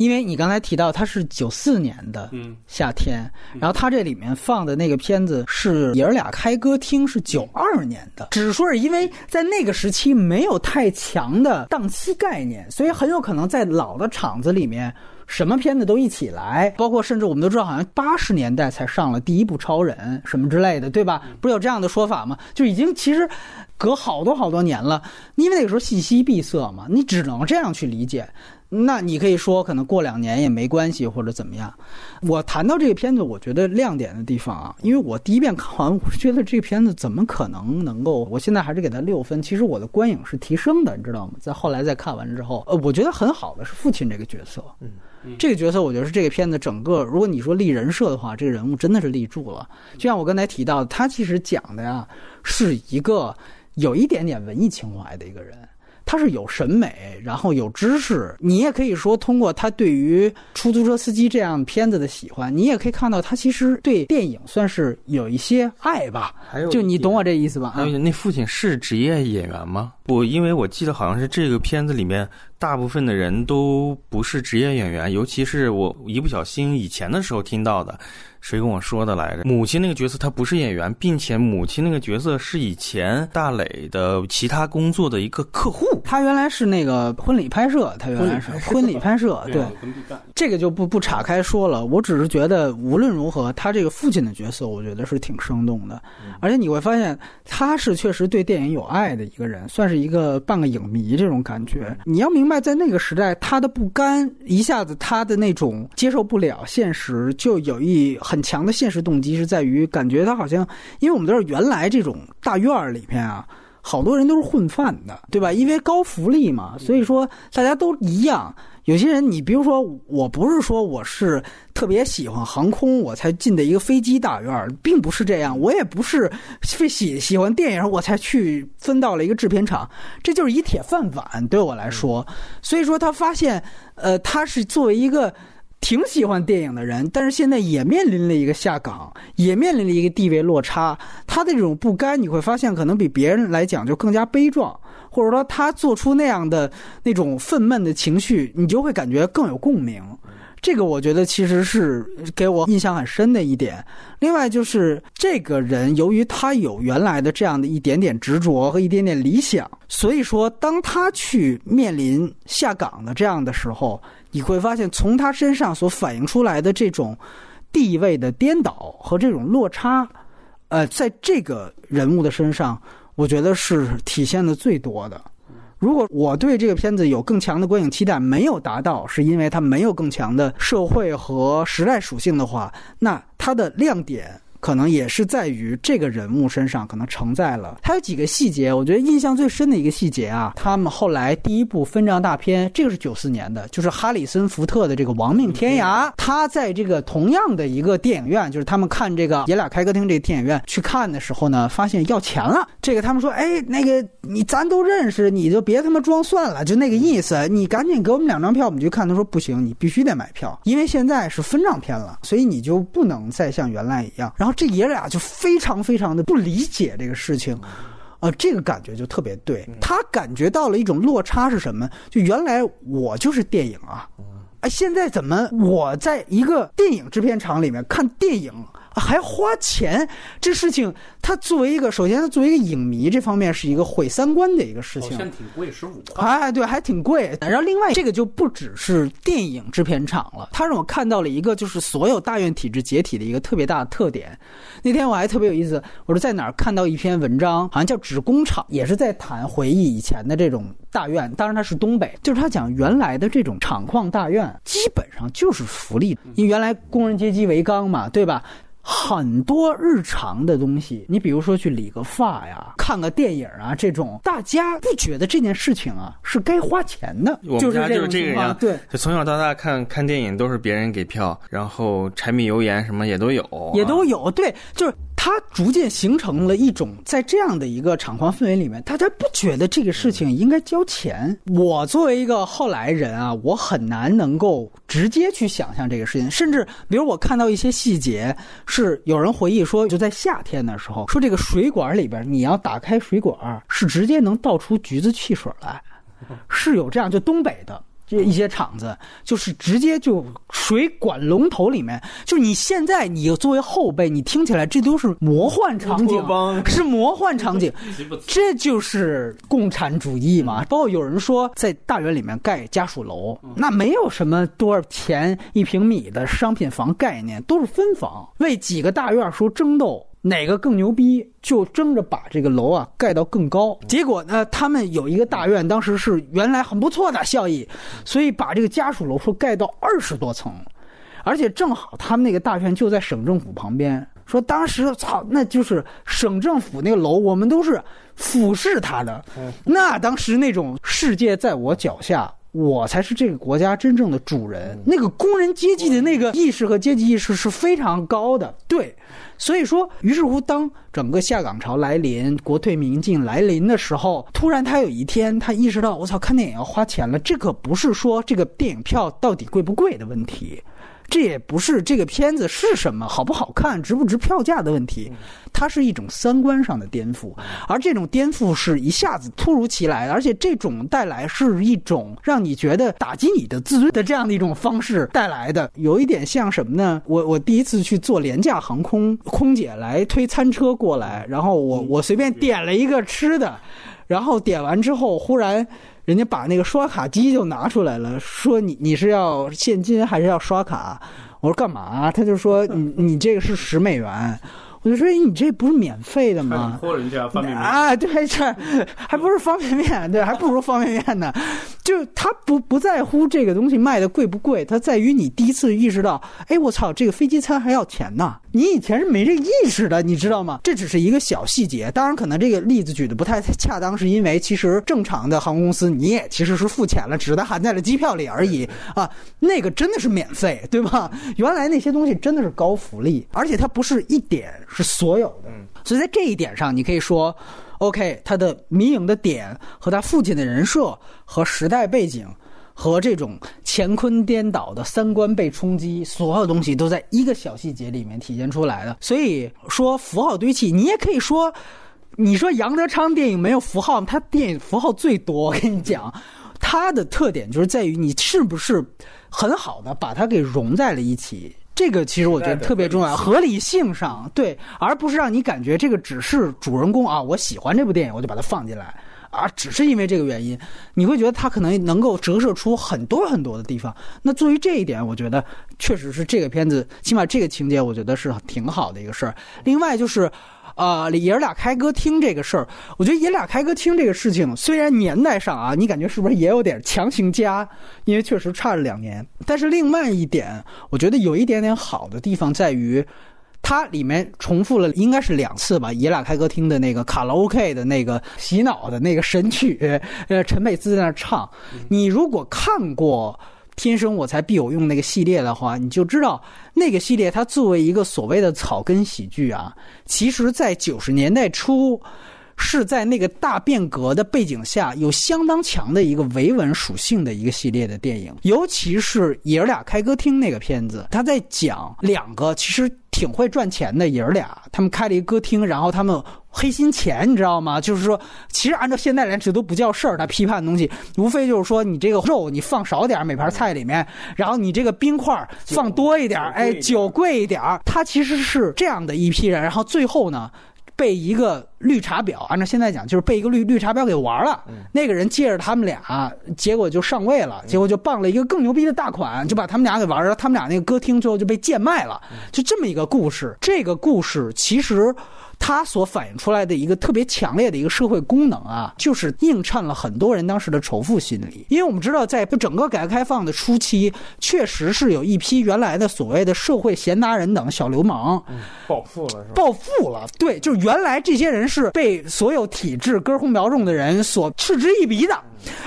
因为你刚才提到他是九四年的嗯夏天，然后他这里面放的那个片子是爷儿俩开歌厅，是九二年的，只是说是因为在那个时期没有太强的档期概念，所以很有可能在老的厂子里面。什么片子都一起来，包括甚至我们都知道，好像八十年代才上了第一部超人什么之类的，对吧？不是有这样的说法吗？就已经其实隔好多好多年了，因为那个时候信息闭塞嘛，你只能这样去理解。那你可以说可能过两年也没关系，或者怎么样。我谈到这个片子，我觉得亮点的地方啊，因为我第一遍看完，我是觉得这个片子怎么可能能够？我现在还是给他六分。其实我的观影是提升的，你知道吗？在后来再看完之后，呃，我觉得很好的是父亲这个角色。嗯这个角色，我觉得是这个片子整个，如果你说立人设的话，这个人物真的是立住了。就像我刚才提到的，他其实讲的呀，是一个有一点点文艺情怀的一个人。他是有审美，然后有知识。你也可以说，通过他对于出租车司机这样片子的喜欢，你也可以看到他其实对电影算是有一些爱吧。还有就你懂我这意思吧？啊还有，那父亲是职业演员吗？不，因为我记得好像是这个片子里面大部分的人都不是职业演员，尤其是我一不小心以前的时候听到的，谁跟我说的来着？母亲那个角色她不是演员，并且母亲那个角色是以前大磊的其他工作的一个客户。他原来是那个婚礼拍摄，他原来是婚礼拍摄，对。这个就不不岔开说了，我只是觉得无论如何，他这个父亲的角色，我觉得是挺生动的，而且你会发现他是确实对电影有爱的一个人，算是一个半个影迷这种感觉。你要明白，在那个时代，他的不甘，一下子他的那种接受不了现实，就有一很强的现实动机，是在于感觉他好像，因为我们都是原来这种大院儿里面啊。好多人都是混饭的，对吧？因为高福利嘛，所以说大家都一样。有些人，你比如说，我不是说我是特别喜欢航空，我才进的一个飞机大院儿，并不是这样。我也不是非喜喜欢电影，我才去分到了一个制片厂，这就是一铁饭碗对我来说。所以说，他发现，呃，他是作为一个。挺喜欢电影的人，但是现在也面临了一个下岗，也面临了一个地位落差。他的这种不甘，你会发现可能比别人来讲就更加悲壮，或者说他做出那样的那种愤懑的情绪，你就会感觉更有共鸣。这个我觉得其实是给我印象很深的一点。另外就是这个人，由于他有原来的这样的一点点执着和一点点理想，所以说当他去面临下岗的这样的时候，你会发现从他身上所反映出来的这种地位的颠倒和这种落差，呃，在这个人物的身上，我觉得是体现的最多的。如果我对这个片子有更强的观影期待，没有达到，是因为它没有更强的社会和时代属性的话，那它的亮点可能也是在于这个人物身上，可能承载了。他有几个细节，我觉得印象最深的一个细节啊，他们后来第一部分账大片，这个是九四年的，就是哈里森福特的这个《亡命天涯》，他在这个同样的一个电影院，就是他们看这个爷俩开歌厅这个电影院去看的时候呢，发现要钱了。这个他们说，哎，那个你咱都认识，你就别他妈装蒜了，就那个意思，你赶紧给我们两张票，我们去看。他说不行，你必须得买票，因为现在是分账片了，所以你就不能再像原来一样。然后这爷俩就非常非常的不理解这个事情，呃，这个感觉就特别对。他感觉到了一种落差是什么？就原来我就是电影啊，哎，现在怎么我在一个电影制片厂里面看电影？还花钱，这事情他作为一个，首先他作为一个影迷，这方面是一个毁三观的一个事情。好像挺贵，十五块。哎，对，还挺贵。然后另外这个就不只是电影制片厂了，他让我看到了一个就是所有大院体制解体的一个特别大的特点。那天我还特别有意思，我说在哪儿看到一篇文章，好像叫《纸工厂》，也是在谈回忆以前的这种大院。当然它是东北，就是他讲原来的这种厂矿大院，基本上就是福利，因为原来工人阶级为纲嘛，对吧？很多日常的东西，你比如说去理个发呀、看个电影啊，这种大家不觉得这件事情啊是该花钱的。我们家就是这个样，对，就从小到大看看电影都是别人给票，然后柴米油盐什么也都有，也都有，对，就是。它逐渐形成了一种，在这样的一个厂矿氛围里面，大家不觉得这个事情应该交钱。我作为一个后来人啊，我很难能够直接去想象这个事情。甚至，比如我看到一些细节，是有人回忆说，就在夏天的时候，说这个水管里边，你要打开水管，是直接能倒出橘子汽水来，是有这样，就东北的。这一些厂子就是直接就水管龙头里面，就是你现在你作为后辈，你听起来这都是魔幻场景，是魔幻场景，这就是共产主义嘛。包括有人说在大院里面盖家属楼，那没有什么多少钱一平米的商品房概念，都是分房，为几个大院说争斗。哪个更牛逼，就争着把这个楼啊盖到更高。结果呢，他们有一个大院，当时是原来很不错的效益，所以把这个家属楼说盖到二十多层，而且正好他们那个大院就在省政府旁边。说当时操，那就是省政府那个楼，我们都是俯视他的。那当时那种世界在我脚下，我才是这个国家真正的主人。那个工人阶级的那个意识和阶级意识是非常高的。对。所以说，于是乎，当整个下岗潮来临、国退民进来临的时候，突然他有一天，他意识到，我操，看电影要花钱了。这可不是说这个电影票到底贵不贵的问题。这也不是这个片子是什么好不好看、值不值票价的问题，它是一种三观上的颠覆，而这种颠覆是一下子突如其来的，而且这种带来是一种让你觉得打击你的自尊的这样的一种方式带来的，有一点像什么呢？我我第一次去坐廉价航空，空姐来推餐车过来，然后我我随便点了一个吃的，然后点完之后忽然。人家把那个刷卡机就拿出来了，说你你是要现金还是要刷卡？我说干嘛？他就说你你这个是十美元。我就说你这不是免费的吗？托人家方便面啊，对这 还不是方便面，对，还不如方便面呢。就他不不在乎这个东西卖的贵不贵，他在于你第一次意识到，哎，我操，这个飞机餐还要钱呢。你以前是没这个意识的，你知道吗？这只是一个小细节。当然，可能这个例子举的不太恰当，是因为其实正常的航空公司你也其实是付钱了，只是它含在了机票里而已啊。那个真的是免费，对吧？原来那些东西真的是高福利，而且它不是一点，是所有的。所以在这一点上，你可以说，OK，他的迷影的点和他父亲的人设和时代背景。和这种乾坤颠倒的三观被冲击，所有东西都在一个小细节里面体现出来的。所以说符号堆砌，你也可以说，你说杨德昌电影没有符号，他电影符号最多。我跟你讲，他的特点就是在于你是不是很好的把它给融在了一起。这个其实我觉得特别重要，合理性上对，而不是让你感觉这个只是主人公啊，我喜欢这部电影，我就把它放进来。啊，只是因为这个原因，你会觉得它可能能够折射出很多很多的地方。那作为这一点，我觉得确实是这个片子，起码这个情节，我觉得是挺好的一个事儿。另外就是，呃，爷儿俩开歌厅这个事儿，我觉得爷俩开歌厅这个事情，虽然年代上啊，你感觉是不是也有点强行加？因为确实差了两年。但是另外一点，我觉得有一点点好的地方在于。它里面重复了应该是两次吧，爷俩开歌厅的那个卡拉 OK 的那个洗脑的那个神曲，呃，陈佩斯在那唱。你如果看过《天生我材必有用》那个系列的话，你就知道那个系列它作为一个所谓的草根喜剧啊，其实在九十年代初。是在那个大变革的背景下，有相当强的一个维稳属性的一个系列的电影，尤其是爷儿俩开歌厅那个片子，他在讲两个其实挺会赚钱的爷儿俩，他们开了一个歌厅，然后他们黑心钱，你知道吗？就是说，其实按照现在来这都不叫事儿，他批判的东西，无非就是说你这个肉你放少点每盘菜里面，然后你这个冰块放多一点，哎，酒贵一点，他其实是这样的一批人，然后最后呢？被一个绿茶婊，按照现在讲，就是被一个绿绿茶婊给玩了。那个人借着他们俩，结果就上位了，结果就傍了一个更牛逼的大款，就把他们俩给玩了。他们俩那个歌厅最后就被贱卖了，就这么一个故事。这个故事其实。它所反映出来的一个特别强烈的一个社会功能啊，就是映衬了很多人当时的仇富心理。因为我们知道，在整个改革开放的初期，确实是有一批原来的所谓的社会闲杂人等小流氓，暴富了，是吧？暴富了，对，就是原来这些人是被所有体制根红苗种的人所嗤之以鼻的。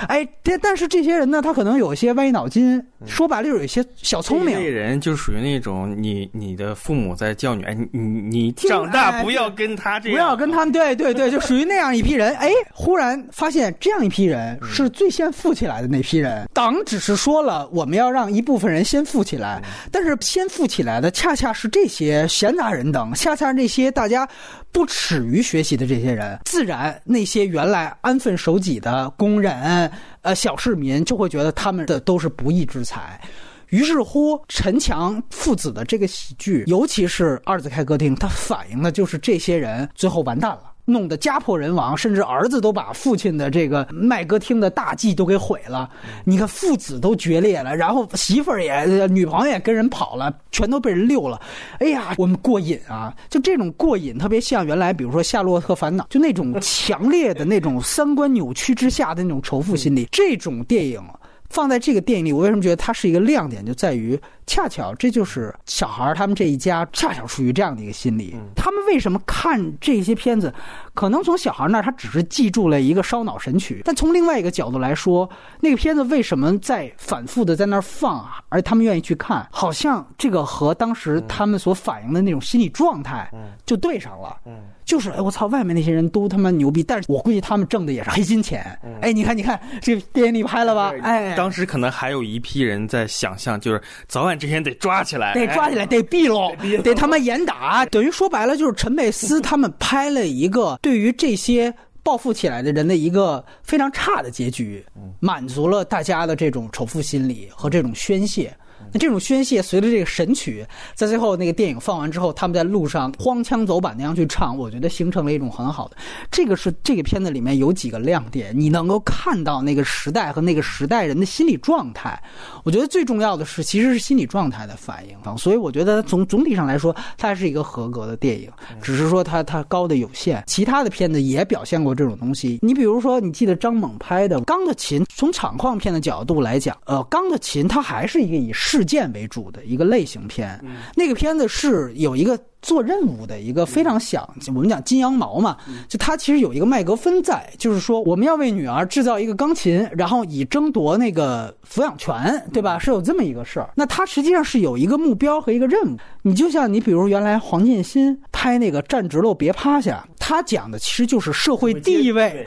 哎，但但是这些人呢，他可能有一些歪脑筋，说白了就是有一些小聪明。这人就属于那种你你的父母在教你，哎，你你长大不要跟他这样，不要跟他们，对对对，就属于那样一批人。哎，忽然发现这样一批人是最先富起来的那批人。党只是说了我们要让一部分人先富起来，但是先富起来的恰恰是这些闲杂人等，恰恰是这些大家不耻于学习的这些人。自然那些原来安分守己的工人。呃，小市民就会觉得他们的都是不义之财，于是乎，陈强父子的这个喜剧，尤其是二子开歌厅，它反映的就是这些人最后完蛋了。弄得家破人亡，甚至儿子都把父亲的这个卖歌厅的大计都给毁了。你看父子都决裂了，然后媳妇儿也、女朋友也跟人跑了，全都被人溜了。哎呀，我们过瘾啊！就这种过瘾，特别像原来比如说《夏洛特烦恼》，就那种 强烈的那种三观扭曲之下的那种仇富心理。这种电影放在这个电影里，我为什么觉得它是一个亮点？就在于。恰巧这就是小孩他们这一家恰巧处于这样的一个心理。他们为什么看这些片子？可能从小孩那儿他只是记住了一个烧脑神曲，但从另外一个角度来说，那个片子为什么在反复的在那儿放啊？而他们愿意去看，好像这个和当时他们所反映的那种心理状态就对上了。就是哎我操，外面那些人都他妈牛逼，但是我估计他们挣的也是黑心钱。哎，你看你看，这个电影你拍了吧？哎，当时可能还有一批人在想象，就是早晚。这些得抓起来，得抓起来，得毙喽，得他妈严打。等于说白了，就是陈佩斯他们拍了一个对于这些报复起来的人的一个非常差的结局，满足了大家的这种仇富心理和这种宣泄。那这种宣泄，随着这个神曲，在最后那个电影放完之后，他们在路上荒腔走板那样去唱，我觉得形成了一种很好的。这个是这个片子里面有几个亮点，你能够看到那个时代和那个时代人的心理状态。我觉得最重要的是，其实是心理状态的反应。所以我觉得从总体上来说，它还是一个合格的电影，只是说它它高的有限。其他的片子也表现过这种东西。你比如说，你记得张猛拍的《钢的琴》，从厂矿片的角度来讲，呃，《钢的琴》它还是一个以视件为主的一个类型片，那个片子是有一个。做任务的一个非常想，我们讲金羊毛嘛，就他其实有一个麦格芬在，就是说我们要为女儿制造一个钢琴，然后以争夺那个抚养权，对吧？是有这么一个事儿。那他实际上是有一个目标和一个任务。你就像你比如原来黄建新拍那个站直了别趴下，他讲的其实就是社会地位，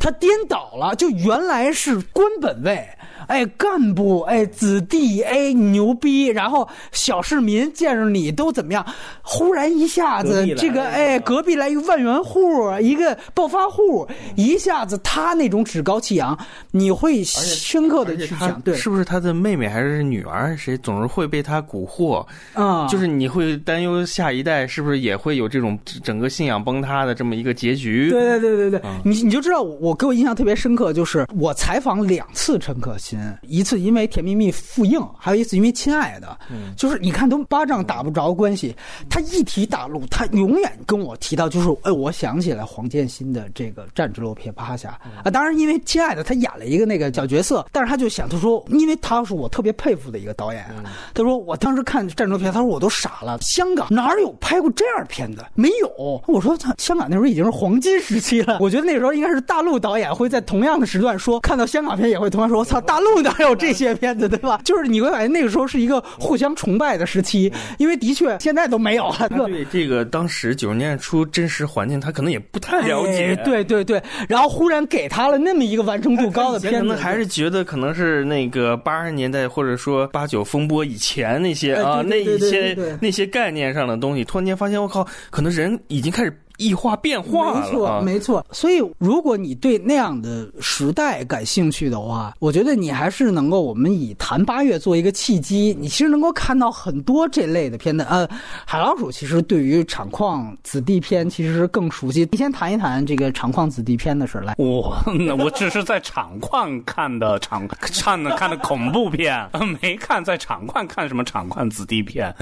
他颠倒了，就原来是官本位。哎，干部，哎，子弟，哎，牛逼！然后小市民见着你都怎么样？忽然一下子，这个，哎，隔壁来一个万元户，一个暴发户，一下子他那种趾高气扬，你会深刻的去想，对，是不是他的妹妹还是女儿？谁总是会被他蛊惑？啊，就是你会担忧下一代是不是也会有这种整个信仰崩塌的这么一个结局。对对对对对，你你就知道我给我印象特别深刻，就是我采访两次陈可辛，一次因为《甜蜜蜜》复映，还有一次因为《亲爱的》，就是你看都巴掌打不着关系，他一提大陆，他永远跟我提到就是哎，我想起来黄建新的这个战争片《趴下》啊，当然因为《亲爱的》他演了一个那个小角色，但是他就想他说，因为他是我特别佩服的一个导演，他说我当时看战争片，他说我都傻了，香港哪有拍过这样片子？没有。我说他香港那时候已经是黄金时期了，我觉得那时候应该是大陆导演会在同样的时段说，看到香港片也会同样说，我操，大陆哪有这些片子，对吧？就是你会感觉那个时候是一个互相崇拜的时期，因为的确现在都没有了。对这个当时九十年代初真实环境，他可能也不太了解。对对对，然后忽然给他了那么一个完成度高的片子，还是觉得可能是那个八十年代或者说八九风波以前那些啊那一些那些概念上的东西，突然间发现我靠，可能人已经开始。异化变化了，没错，没错。所以，如果你对那样的时代感兴趣的话，我觉得你还是能够，我们以谈八月做一个契机，你其实能够看到很多这类的片子。呃，海老鼠其实对于厂矿子弟片其实是更熟悉。你先谈一谈这个厂矿子弟片的事来。我我只是在厂矿看的厂看的看的恐怖片，没看在厂矿看什么厂矿子弟片。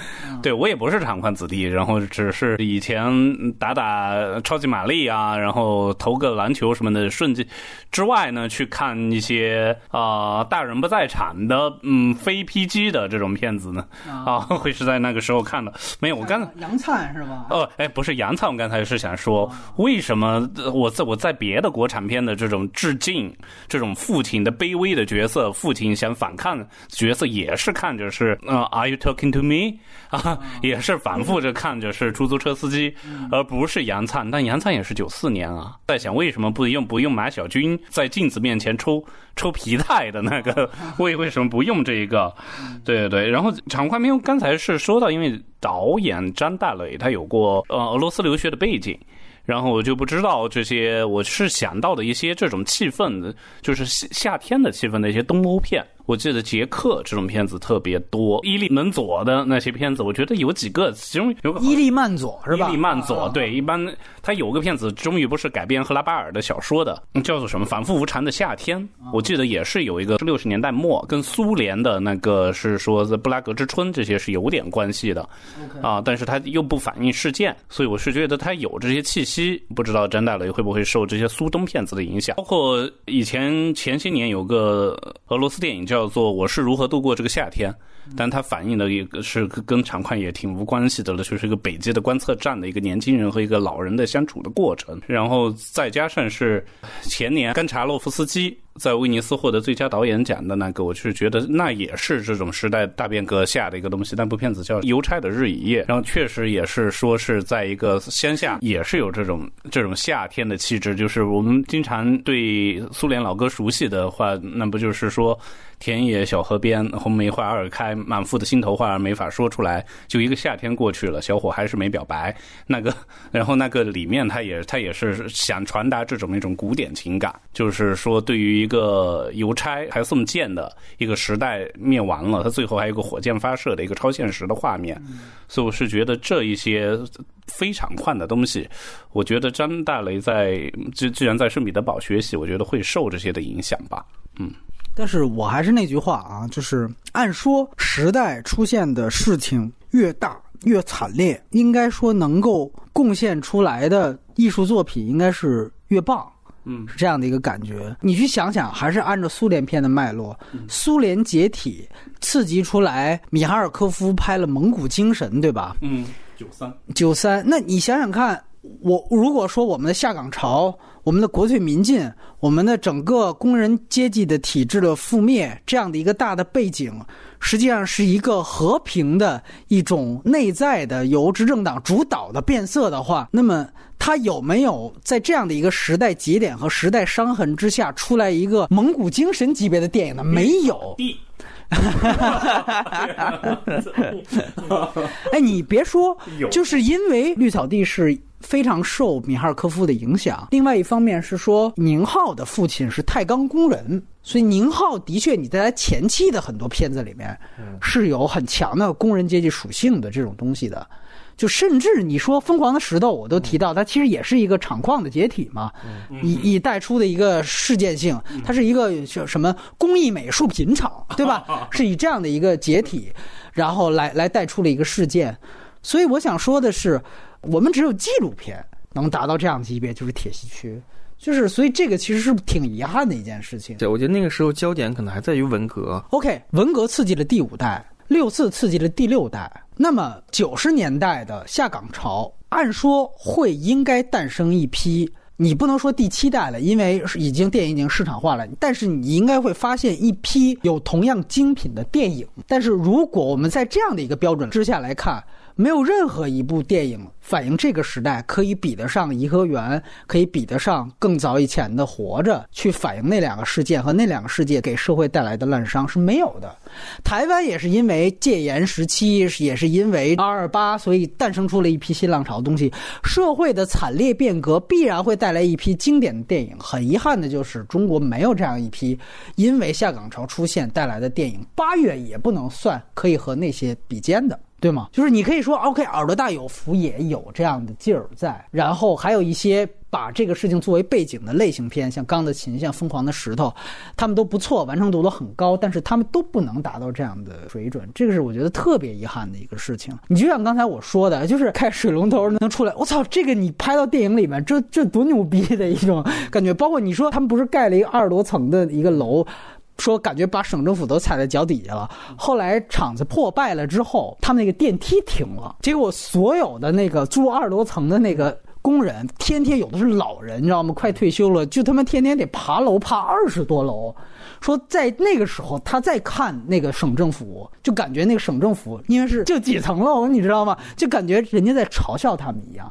对我也不是厂矿子弟，然后只是以前打打。呃，超级玛丽啊，然后投个篮球什么的，瞬间之外呢，去看一些啊大人不在场的，嗯，非 PG 的这种片子呢，啊，会是在那个时候看的。没有，我刚才杨灿是吧？哦，哎，不是杨灿，我刚才是想说，为什么我在我在别的国产片的这种致敬，这种父亲的卑微的角色，父亲想反抗角色，也是看着是呃，Are you talking to me？啊，也是反复着看着是出租车司机，而不是杨杨灿。但杨灿也是九四年啊，在想为什么不用不用马小军在镜子面前抽抽皮带的那个，为为什么不用这一个？对对。然后长宽没有，刚才是说到，因为导演张大磊他有过呃俄罗斯留学的背景。然后我就不知道这些，我是想到的一些这种气氛，就是夏夏天的气氛的一些东欧片。我记得捷克这种片子特别多，伊利门佐的那些片子，我觉得有几个，其中有个伊利曼佐是吧？伊利曼佐对，一般他有个片子，终于不是改编赫拉巴尔的小说的，叫做什么《反复无常的夏天》。我记得也是有一个六十年代末，跟苏联的那个是说《布拉格之春》这些是有点关系的啊，但是他又不反映事件，所以我是觉得他有这些气息。不知道詹大雷会不会受这些苏东片子的影响？包括以前前些年有个俄罗斯电影叫。叫做我是如何度过这个夏天，但它反映的一个是跟场况也挺无关系的了，就是一个北极的观测站的一个年轻人和一个老人的相处的过程，然后再加上是前年甘查洛夫斯基。在威尼斯获得最佳导演奖的那个，我是觉得那也是这种时代大变革下的一个东西。那部片子叫《邮差的日与夜》，然后确实也是说是在一个乡下，也是有这种这种夏天的气质。就是我们经常对苏联老歌熟悉的话，那不就是说田野小河边，红梅花儿开，满腹的心头话没法说出来。就一个夏天过去了，小伙还是没表白。那个，然后那个里面他也他也是想传达这种一种古典情感，就是说对于。一个邮差还送剑的一个时代灭亡了，他最后还有个火箭发射的一个超现实的画面，所以我是觉得这一些非常快的东西，我觉得张大雷在既既然在圣彼得堡学习，我觉得会受这些的影响吧。嗯，但是我还是那句话啊，就是按说时代出现的事情越大越惨烈，应该说能够贡献出来的艺术作品应该是越棒。嗯，是这样的一个感觉。你去想想，还是按照苏联片的脉络，苏联解体刺激出来，米哈尔科夫拍了《蒙古精神》，对吧？嗯，九三九三。那你想想看，我如果说我们的下岗潮、我们的国退民进、我们的整个工人阶级的体制的覆灭这样的一个大的背景，实际上是一个和平的一种内在的由执政党主导的变色的话，那么。他有没有在这样的一个时代节点和时代伤痕之下出来一个蒙古精神级别的电影呢？没有。哎，你别说，就是因为绿草地是非常受米哈尔科夫的影响。另外一方面是说，宁浩的父亲是太钢工人，所以宁浩的确你在他前期的很多片子里面是有很强的工人阶级属性的这种东西的。就甚至你说《疯狂的石头》，我都提到它其实也是一个厂矿的解体嘛，以以带出的一个事件性，它是一个叫什么工艺美术品厂，对吧？是以这样的一个解体，然后来来带出了一个事件。所以我想说的是，我们只有纪录片能达到这样级别，就是铁西区。就是，所以这个其实是挺遗憾的一件事情。对，我觉得那个时候焦点可能还在于文革。OK，文革刺激了第五代，六四刺激了第六代。那么九十年代的下岗潮，按说会应该诞生一批。你不能说第七代了，因为已经电影已经市场化了。但是你应该会发现一批有同样精品的电影。但是如果我们在这样的一个标准之下来看，没有任何一部电影反映这个时代可以比得上《颐和园》，可以比得上更早以前的《活着》，去反映那两个事件和那两个世界给社会带来的烂伤是没有的。台湾也是因为戒严时期，也是因为二二八，所以诞生出了一批新浪潮的东西。社会的惨烈变革必然会带来一批经典的电影。很遗憾的就是，中国没有这样一批因为下岗潮出现带来的电影。八月也不能算可以和那些比肩的。对吗？就是你可以说，OK，耳朵大有福也有这样的劲儿在，然后还有一些把这个事情作为背景的类型片，像《钢的琴》、像《疯狂的石头》，他们都不错，完成度都很高，但是他们都不能达到这样的水准，这个是我觉得特别遗憾的一个事情。你就像刚才我说的，就是开水龙头能出来，我操，这个你拍到电影里面，这这多牛逼的一种感觉。包括你说他们不是盖了一个二十多层的一个楼。说感觉把省政府都踩在脚底下了。后来厂子破败了之后，他们那个电梯停了，结果所有的那个住二十多层的那个工人，天天有的是老人，你知道吗？快退休了，就他妈天天得爬楼，爬二十多楼。说在那个时候，他再看那个省政府，就感觉那个省政府因为是就几层楼，你知道吗？就感觉人家在嘲笑他们一样。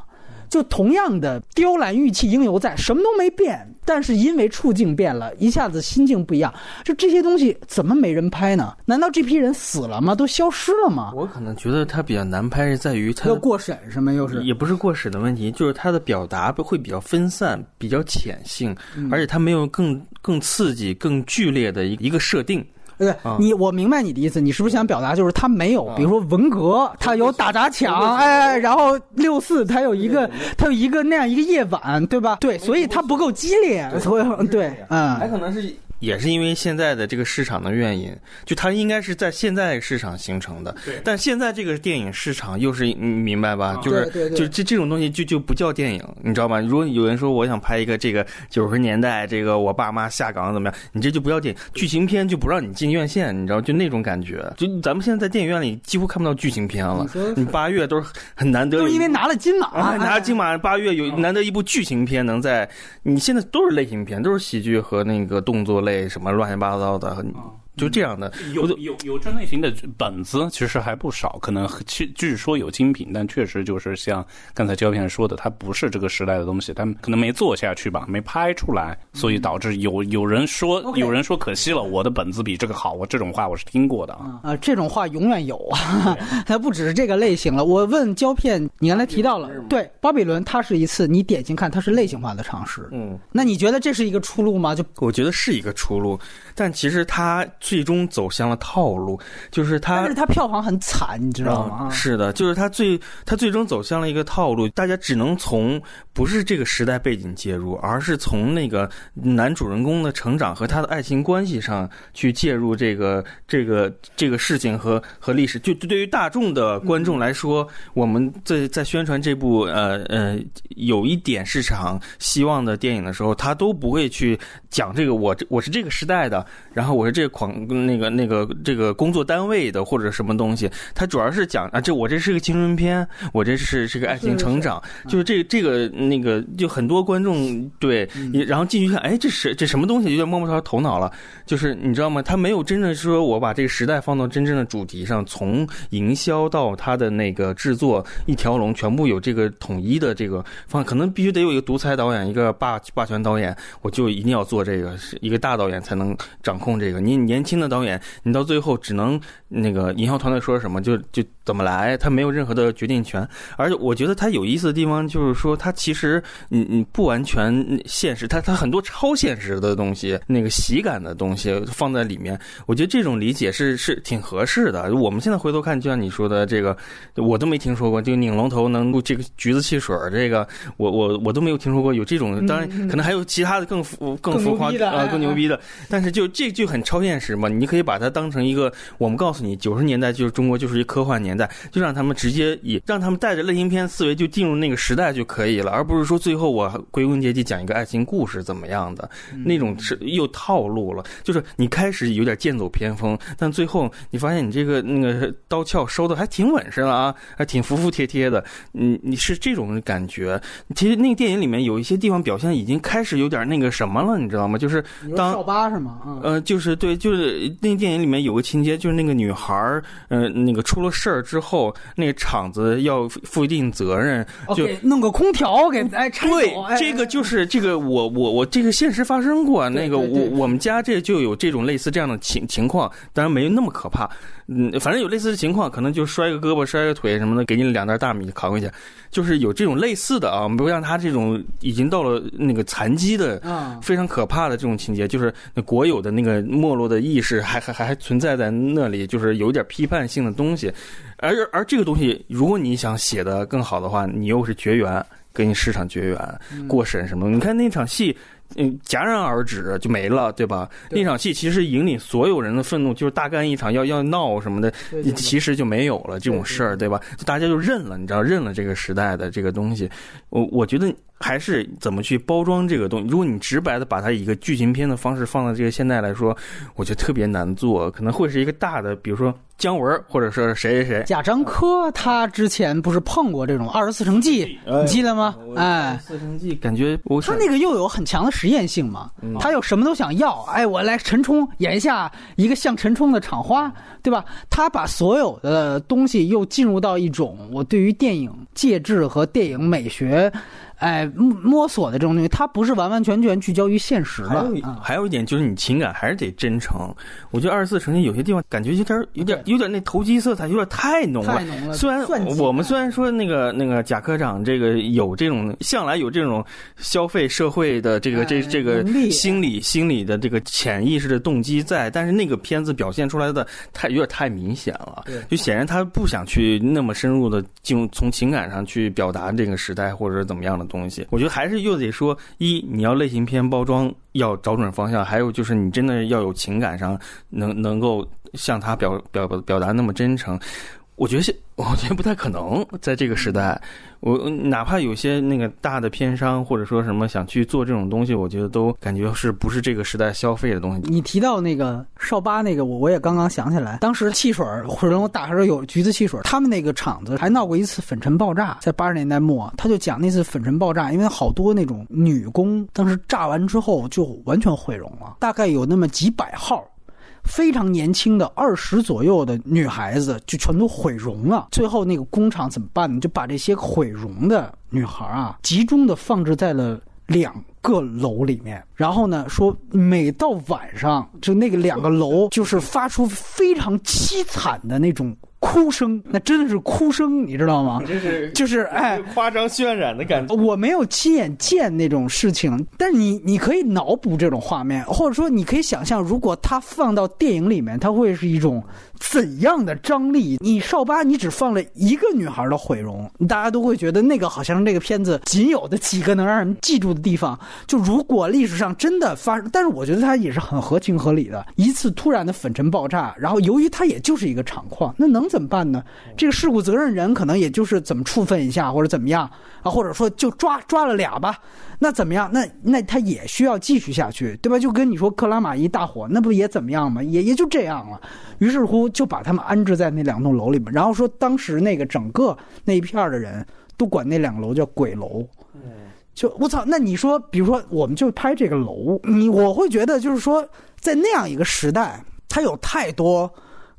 就同样的雕栏玉砌应犹在，什么都没变，但是因为处境变了，一下子心境不一样。就这些东西怎么没人拍呢？难道这批人死了吗？都消失了吗？我可能觉得它比较难拍是在于它要过审什么又是也不是过审的问题，就是它的表达会比较分散，比较浅性，嗯而且它没有更更刺激、更剧烈的一一个设定。对，你我明白你的意思，你是不是想表达就是他没有，比如说文革，他有打砸抢，哎，然后六四他有一个，他有一个那样一个夜晚，对吧？对，所以他不够激烈，所以对，嗯，还可能是。也是因为现在的这个市场的原因，就它应该是在现在市场形成的。对。但现在这个电影市场又是你明白吧？就是就这这种东西就就不叫电影，你知道吗？如果有人说我想拍一个这个九十年代这个我爸妈下岗怎么样，你这就不叫电影，剧情片就不让你进院线，你知道就那种感觉。就咱们现在在电影院里几乎看不到剧情片了。你八月都是很难得，就是因为拿了金马，啊、拿了金马，八月有难得一部剧情片能在你现在都是类型片，都是喜剧和那个动作类什么乱七八糟的。就这样的，有有有这类型的本子其实还不少，可能据据说有精品，但确实就是像刚才胶片说的，它不是这个时代的东西，他们可能没做下去吧，没拍出来，所以导致有有人说有人说可惜了，我的本子比这个好，我这种话我是听过的啊。啊，这种话永远有啊，它不只是这个类型了。我问胶片，你刚才提到了，对，巴比伦它是一次你典型看它是类型化的尝试，嗯，那你觉得这是一个出路吗？就我觉得是一个出路，但其实它最终走向了套路，就是它但是它票房很惨，你知道吗？嗯是的，就是它最它最终走向了一个套路，大家只能从不是这个时代背景介入，而是从那个男主人公的成长和他的爱情关系上去介入这个这个这个事情和和历史。就对于大众的观众来说，我们在在宣传这部呃呃有一点市场希望的电影的时候，他都不会去讲这个我这我是这个时代的，然后我是这个狂那个那个这个工作单位的或者什么东西，他主要是讲啊，这我这是个青春片，我这是是个爱情成长，就是这这个那个就很多观众对，也然后进去看，哎，这是这什么东西，有点摸不着头脑了。就是你知道吗？他没有真正说我把这个时代放到真正的主题上，从营销到他的那个制作一条龙，全部有这个统一的这个方，可能必须得有一个独裁导演，一个霸霸权导演，我就一定要做这个，是一个大导演才能掌控这个。你年轻的导演，你到最后只能那个营销团队说什么就就怎么来，他没有任何的决定权。而且我觉得他有意思的地方就是说，他其实你你不完全现实，他他很多超现实的东西，那个喜感的东西放在里面，我觉得这种理解是是挺合适的。我们现在回头看，就像你说的这个，我都没听说过，就拧龙头能这个橘子汽水这个，我我我都没有听说过有这种。当然，可能还有其他的更浮更浮夸啊更牛逼的，但是就这就很超现实嘛。你可以把它当成一个，我们告诉你，九十年代就是中国就是一科幻年代，就让他们直接以让他们带着类型片思维就进入那个时代就可以了，而不是说最后我归根结底讲一个爱情故事怎么样的那种是又套路了。就是你开始有点剑走偏锋，但最后你发现你这个那个刀鞘收的还挺稳实的啊，还挺服服帖帖的。你你是这种感觉。其实那个电影里面有一些地方表现已经开始有点那个什么了，你知道吗？就是当少八是吗？呃，就是对，就是那个电影里面有个情节，就是那个女孩儿，呃，那个出了事儿之后，那个厂子要负一定责任，就弄个空调给哎拆对，这个就是这个我我我这个现实发生过，那个我我们家这就有这种类似这样的情情况，当然没那么可怕。嗯，反正有类似的情况，可能就摔个胳膊、摔个腿什么的，给你两袋大米扛回去，就是有这种类似的啊。不像他这种已经到了那个残疾的，非常可怕的这种情节，就是国有的那个没落的意识还还还还存在在那里，就是有点批判性的东西。而而这个东西，如果你想写的更好的话，你又是绝缘，跟市场绝缘，过审什么？你看那场戏。嗯，戛然而止就没了，对吧？那场戏其实引领所有人的愤怒，就是大干一场，要要闹什么的，其实就没有了这种事儿，对吧？大家就认了，你知道，认了这个时代的这个东西。我我觉得还是怎么去包装这个东西。如果你直白的把它以一个剧情片的方式放到这个现在来说，我觉得特别难做，可能会是一个大的，比如说。姜文，或者说谁谁谁，贾樟柯，他之前不是碰过这种《二十四城记》，你记得吗？哎，《四城记》感觉他那个又有很强的实验性嘛，他又什么都想要，哎，我来陈冲演一下一个像陈冲的厂花，对吧？他把所有的东西又进入到一种我对于电影介质和电影美学。哎，摸索的这种东西，它不是完完全全聚焦于现实的。还有还有一点就是，你情感还是得真诚。我觉得二十四城记有些地方感觉有点有点有点那投机色彩，有点太浓了。太浓了。虽然我们虽然说那个那个贾科长这个有这种向来有这种消费社会的这个这这个心理心理的这个潜意识的动机在，但是那个片子表现出来的太有点太明显了。就显然他不想去那么深入的进入从情感上去表达这个时代或者怎么样的。东西，东西我觉得还是又得说，一你要类型片包装要找准方向，还有就是你真的要有情感上能能够向他表表表达那么真诚。我觉得现，我觉得不太可能在这个时代。我哪怕有些那个大的片商或者说什么想去做这种东西，我觉得都感觉是不是这个时代消费的东西。你提到那个少八那个，我我也刚刚想起来，当时汽水或者我打时候有橘子汽水，他们那个厂子还闹过一次粉尘爆炸，在八十年代末，他就讲那次粉尘爆炸，因为好多那种女工当时炸完之后就完全毁容了，大概有那么几百号。非常年轻的二十左右的女孩子就全都毁容了。最后那个工厂怎么办呢？就把这些毁容的女孩啊，集中的放置在了两个楼里面。然后呢，说每到晚上，就那个两个楼就是发出非常凄惨的那种。哭声，那真的是哭声，你知道吗？就是就是哎，夸张渲染的感觉。我没有亲眼见那种事情，但是你你可以脑补这种画面，或者说你可以想象，如果它放到电影里面，它会是一种怎样的张力？你少八，你只放了一个女孩的毁容，大家都会觉得那个好像是这个片子仅有的几个能让人记住的地方。就如果历史上真的发生，但是我觉得它也是很合情合理的，一次突然的粉尘爆炸，然后由于它也就是一个厂矿，那能。怎么办呢？这个事故责任人可能也就是怎么处分一下，或者怎么样啊，或者说就抓抓了俩吧，那怎么样？那那他也需要继续下去，对吧？就跟你说克拉玛依大火，那不也怎么样吗？也也就这样了。于是乎就把他们安置在那两栋楼里面，然后说当时那个整个那一片的人都管那两个楼叫鬼楼。就我操，那你说，比如说我们就拍这个楼，你我会觉得就是说，在那样一个时代，它有太多。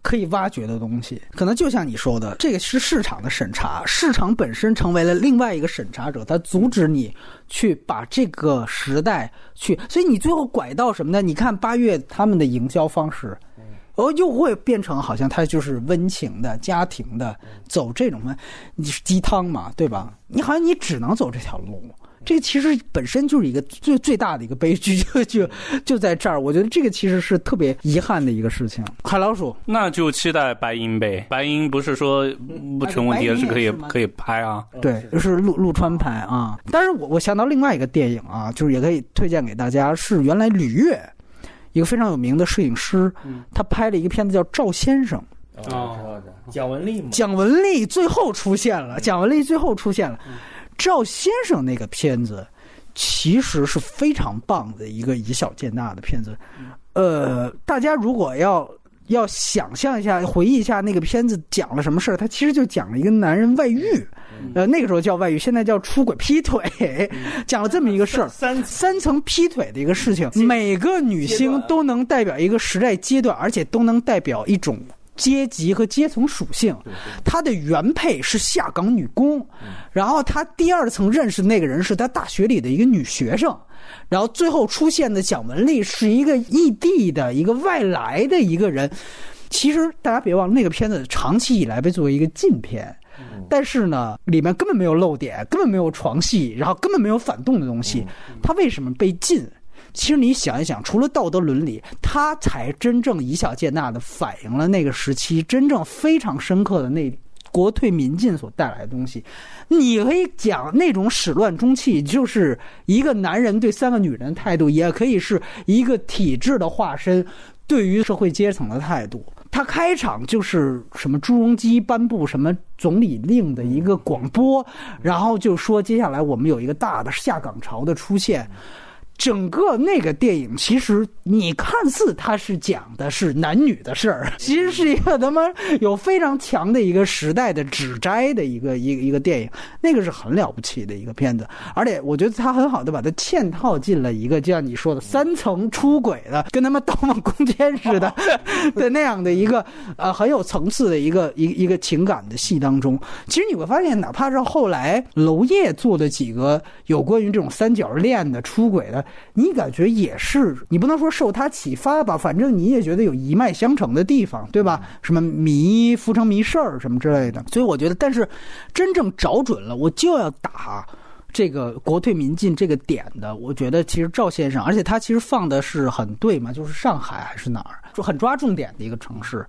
可以挖掘的东西，可能就像你说的，这个是市场的审查，市场本身成为了另外一个审查者，它阻止你去把这个时代去，所以你最后拐到什么呢？你看八月他们的营销方式，哦，又会变成好像它就是温情的、家庭的，走这种嘛，你是鸡汤嘛，对吧？你好像你只能走这条路。这个其实本身就是一个最最大的一个悲剧，就 就就在这儿。我觉得这个其实是特别遗憾的一个事情。海老鼠，那就期待白银呗。白银不是说不成问题是可以可以拍啊？对，就是陆陆川拍啊。但是我我想到另外一个电影啊，就是也可以推荐给大家，是原来吕越一个非常有名的摄影师，他拍了一个片子叫《赵先生》。哦，蒋雯丽吗？蒋雯丽最后出现了，蒋雯丽最后出现了。赵先生那个片子，其实是非常棒的一个以小见大的片子。呃，大家如果要要想象一下、回忆一下那个片子讲了什么事儿，它其实就讲了一个男人外遇，呃，那个时候叫外遇，现在叫出轨劈腿，讲了这么一个事儿，三三层劈腿的一个事情。每个女星都能代表一个时代阶段，而且都能代表一种。阶级和阶层属性，她的原配是下岗女工，然后她第二层认识那个人是她大学里的一个女学生，然后最后出现的蒋雯丽是一个异地的一个外来的一个人。其实大家别忘了，那个片子长期以来被作为一个禁片，但是呢，里面根本没有漏点，根本没有床戏，然后根本没有反动的东西，它为什么被禁？其实你想一想，除了道德伦理，它才真正以小见大的反映了那个时期真正非常深刻的那国退民进所带来的东西。你可以讲那种始乱终弃，就是一个男人对三个女人的态度，也可以是一个体制的化身对于社会阶层的态度。他开场就是什么朱镕基颁布什么总理令的一个广播，然后就说接下来我们有一个大的下岗潮的出现。整个那个电影，其实你看似它是讲的是男女的事儿，其实是一个他妈有非常强的一个时代的指摘的一个一个一个电影，那个是很了不起的一个片子，而且我觉得他很好的把它嵌套进了一个就像你说的三层出轨的，跟他妈《盗梦空间》似的 的那样的一个呃很有层次的一个一一个情感的戏当中。其实你会发现，哪怕是后来娄烨做的几个有关于这种三角恋的出轨的。你感觉也是，你不能说受他启发吧，反正你也觉得有一脉相承的地方，对吧？什么迷浮城迷事儿什么之类的，所以我觉得，但是真正找准了，我就要打这个国退民进这个点的，我觉得其实赵先生，而且他其实放的是很对嘛，就是上海还是哪儿，就很抓重点的一个城市，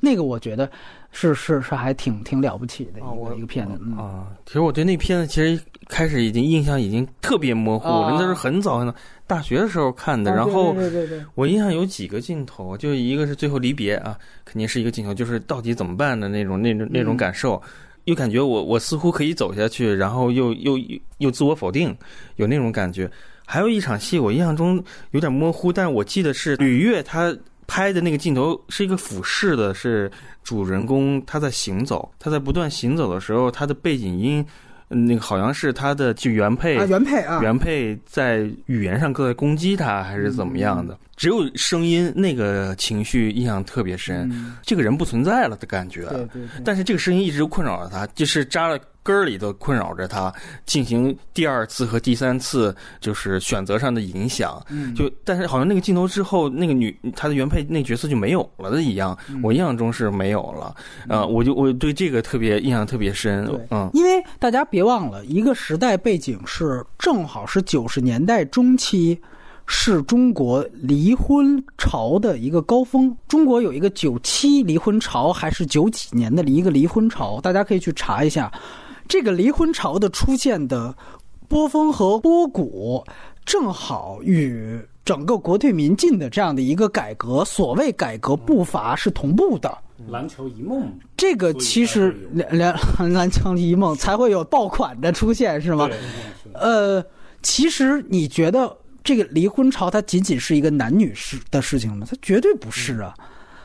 那个我觉得是是是还挺挺了不起的一个一个片子啊。其实我对那片子其实开始已经印象已经特别模糊了，那是很早很早。大学的时候看的，然后我印象有几个镜头，就一个是最后离别啊，肯定是一个镜头，就是到底怎么办的那种那种那种感受，又感觉我我似乎可以走下去，然后又又又自我否定，有那种感觉。还有一场戏，我印象中有点模糊，但是我记得是吕越他拍的那个镜头是一个俯视的，是主人公他在行走，他在不断行走的时候，他的背景音。那个好像是他的就原配啊，原配啊，原配在语言上在攻击他，还是怎么样的？只有声音，那个情绪印象特别深。这个人不存在了的感觉，对对。但是这个声音一直困扰着他，就是扎了根儿里都困扰着他，进行第二次和第三次就是选择上的影响。嗯。就但是好像那个镜头之后，那个女她的原配那角色就没有了的一样，我印象中是没有了。呃，我就我对这个特别印象特别深。嗯。因为大家别忘了，一个时代背景是正好是九十年代中期。是中国离婚潮的一个高峰。中国有一个九七离婚潮，还是九几年的一个离婚潮？大家可以去查一下。这个离婚潮的出现的波峰和波谷，正好与整个国退民进的这样的一个改革，所谓改革步伐是同步的。篮球一梦，这个其实篮篮篮球一梦才会有爆款的出现，是吗？呃，其实你觉得？这个离婚潮，它仅仅是一个男女事的事情吗？它绝对不是啊！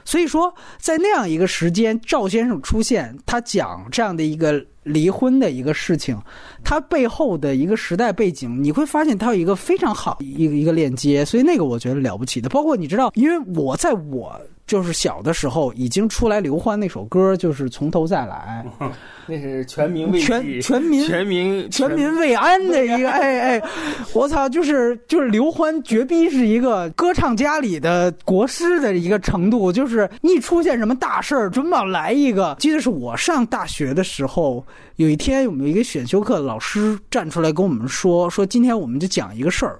所以说，在那样一个时间，赵先生出现，他讲这样的一个离婚的一个事情，它背后的一个时代背景，你会发现它有一个非常好一个一个链接，所以那个我觉得了不起的。包括你知道，因为我在我就是小的时候已经出来刘欢那首歌，就是从头再来。那是全民为全全民全民全民慰安的一个哎哎，我操，就是就是刘欢绝逼是一个歌唱家里的国师的一个程度，就是一出现什么大事儿，准保来一个。记得是我上大学的时候，有一天我们一个选修课的老师站出来跟我们说，说今天我们就讲一个事儿。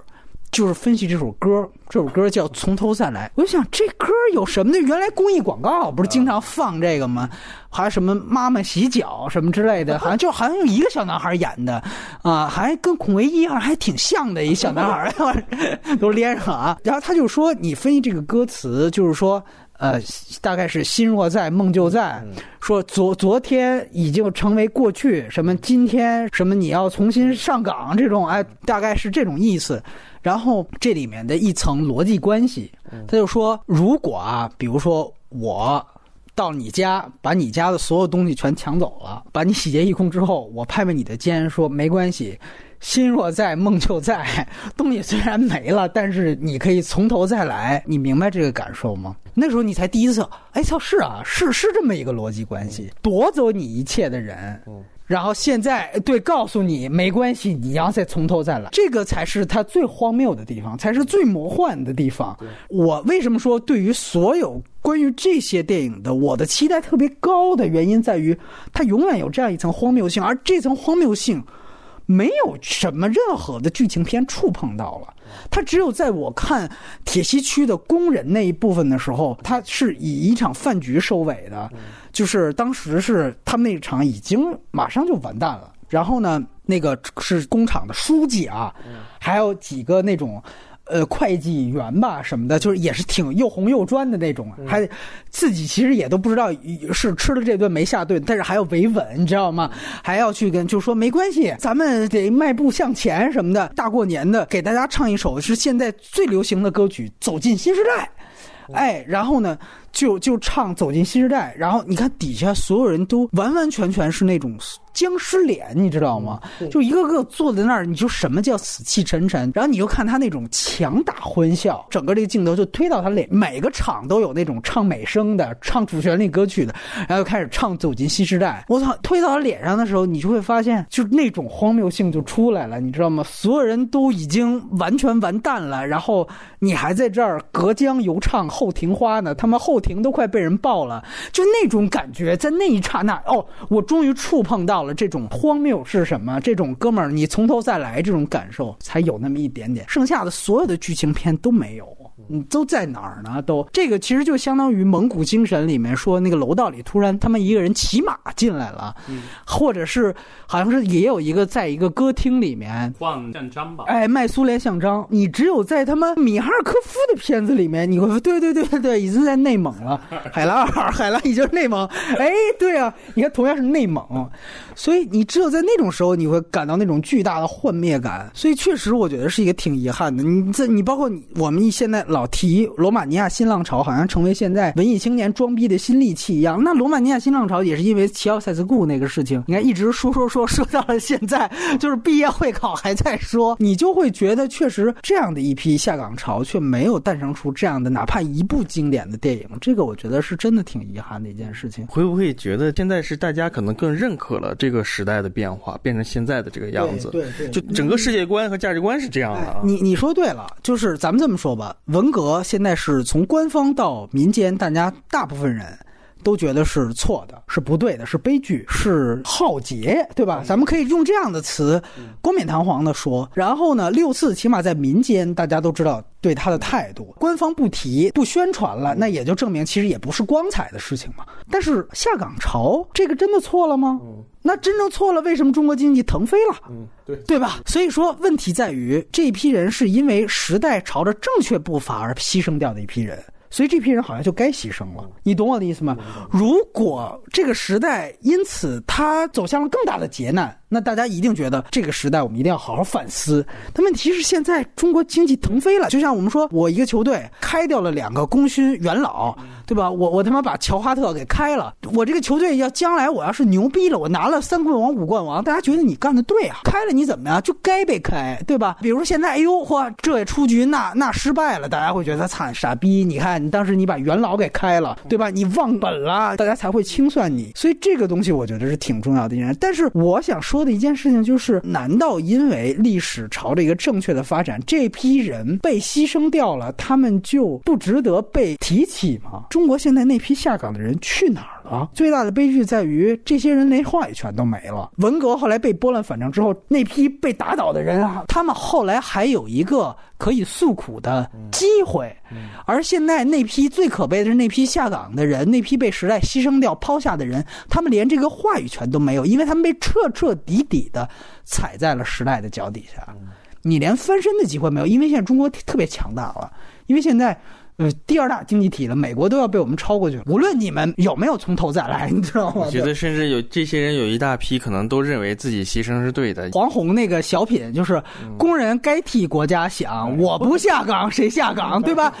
就是分析这首歌，这首歌叫《从头再来》。我就想，这歌有什么呢？原来公益广告不是经常放这个吗？还什么妈妈洗脚什么之类的，好像就好像有一个小男孩演的，啊，还跟孔维一样还挺像的一小男孩，都连上啊。然后他就说，你分析这个歌词，就是说，呃，大概是心若在，梦就在。说昨昨天已经成为过去，什么今天什么你要重新上岗，这种哎，大概是这种意思。然后这里面的一层逻辑关系，他就说：如果啊，比如说我到你家，把你家的所有东西全抢走了，把你洗劫一空之后，我拍拍你的肩说：没关系，心若在，梦就在。东西虽然没了，但是你可以从头再来。你明白这个感受吗？那时候你才第一次，哎操，是啊，是是这么一个逻辑关系，夺走你一切的人。然后现在对告诉你没关系，你要再从头再来，这个才是它最荒谬的地方，才是最魔幻的地方。我为什么说对于所有关于这些电影的我的期待特别高的原因在于，它永远有这样一层荒谬性，而这层荒谬性没有什么任何的剧情片触碰到了。他只有在我看铁西区的工人那一部分的时候，他是以一场饭局收尾的。就是当时是他们那场已经马上就完蛋了，然后呢，那个是工厂的书记啊，还有几个那种，呃，会计员吧什么的，就是也是挺又红又专的那种，还自己其实也都不知道是吃了这顿没下顿，但是还要维稳，你知道吗？还要去跟就说没关系，咱们得迈步向前什么的。大过年的给大家唱一首是现在最流行的歌曲《走进新时代》，哎，然后呢？就就唱走进新时代，然后你看底下所有人都完完全全是那种僵尸脸，你知道吗？就一个个坐在那儿，你就什么叫死气沉沉？然后你又看他那种强打欢笑，整个这个镜头就推到他脸，每个场都有那种唱美声的、唱主旋律歌曲的，然后开始唱走进新时代。我操，推到他脸上的时候，你就会发现，就那种荒谬性就出来了，你知道吗？所有人都已经完全完蛋了，然后你还在这儿隔江犹唱后庭花呢，他妈后。庭都快被人爆了，就那种感觉，在那一刹那，哦，我终于触碰到这种荒谬是什么？这种哥们儿，你从头再来，这种感受才有那么一点点，剩下的所有的剧情片都没有。你都在哪儿呢？都这个其实就相当于蒙古精神里面说那个楼道里突然他们一个人骑马进来了，或者是好像是也有一个在一个歌厅里面换像章吧？哎，卖苏联象章。你只有在他们米哈尔科夫的片子里面，你会对对对对对，已经在内蒙了。海拉尔，海拉已经是内蒙。哎，对啊，你看同样是内蒙，所以你只有在那种时候你会感到那种巨大的幻灭感。所以确实我觉得是一个挺遗憾的。你这你包括你我们现在。老提罗马尼亚新浪潮，好像成为现在文艺青年装逼的新利器一样。那罗马尼亚新浪潮也是因为齐奥塞斯库那个事情，你看一直说说说说到了现在，就是毕业会考还在说，你就会觉得确实这样的一批下岗潮却没有诞生出这样的哪怕一部经典的电影。这个我觉得是真的挺遗憾的一件事情。会不会觉得现在是大家可能更认可了这个时代的变化，变成现在的这个样子？对对，就整个世界观和价值观是这样的。你你说对了，就是咱们这么说吧，文。文革现在是从官方到民间，大家大部分人都觉得是错的，是不对的，是悲剧，是浩劫，对吧？咱们可以用这样的词，冠冕堂皇的说。然后呢，六四起码在民间，大家都知道对他的态度，官方不提、不宣传了，那也就证明其实也不是光彩的事情嘛。但是下岗潮这个真的错了吗？那真正错了，为什么中国经济腾飞了？嗯，对，对吧？所以说，问题在于这一批人是因为时代朝着正确步伐而牺牲掉的一批人，所以这批人好像就该牺牲了。你懂我的意思吗？如果这个时代因此他走向了更大的劫难。那大家一定觉得这个时代我们一定要好好反思。但问题是现在中国经济腾飞了，就像我们说，我一个球队开掉了两个功勋元老，对吧？我我他妈把乔哈特给开了，我这个球队要将来我要是牛逼了，我拿了三冠王、五冠王，大家觉得你干的对啊？开了你怎么样？就该被开，对吧？比如说现在，哎呦嚯，这也出局，那那失败了，大家会觉得他惨傻逼。你看，你当时你把元老给开了，对吧？你忘本了，大家才会清算你。所以这个东西我觉得是挺重要的一件。但是我想说的一件事情就是，难道因为历史朝着一个正确的发展，这批人被牺牲掉了，他们就不值得被提起吗？中国现在那批下岗的人去哪儿了？最大的悲剧在于，这些人连话语权都没了。文革后来被拨乱反正之后，那批被打倒的人啊，他们后来还有一个可以诉苦的机会。而现在那批最可悲的是那批下岗的人，那批被时代牺牲掉、抛下的人，他们连这个话语权都没有，因为他们被彻彻底底的踩在了时代的脚底下。你连翻身的机会没有，因为现在中国特别强大了，因为现在。呃，第二大经济体了，美国都要被我们超过去了。无论你们有没有从头再来，你知道吗？我觉得甚至有这些人有一大批可能都认为自己牺牲是对的。黄宏那个小品就是工人该替国家想，我不下岗谁下岗，对吧？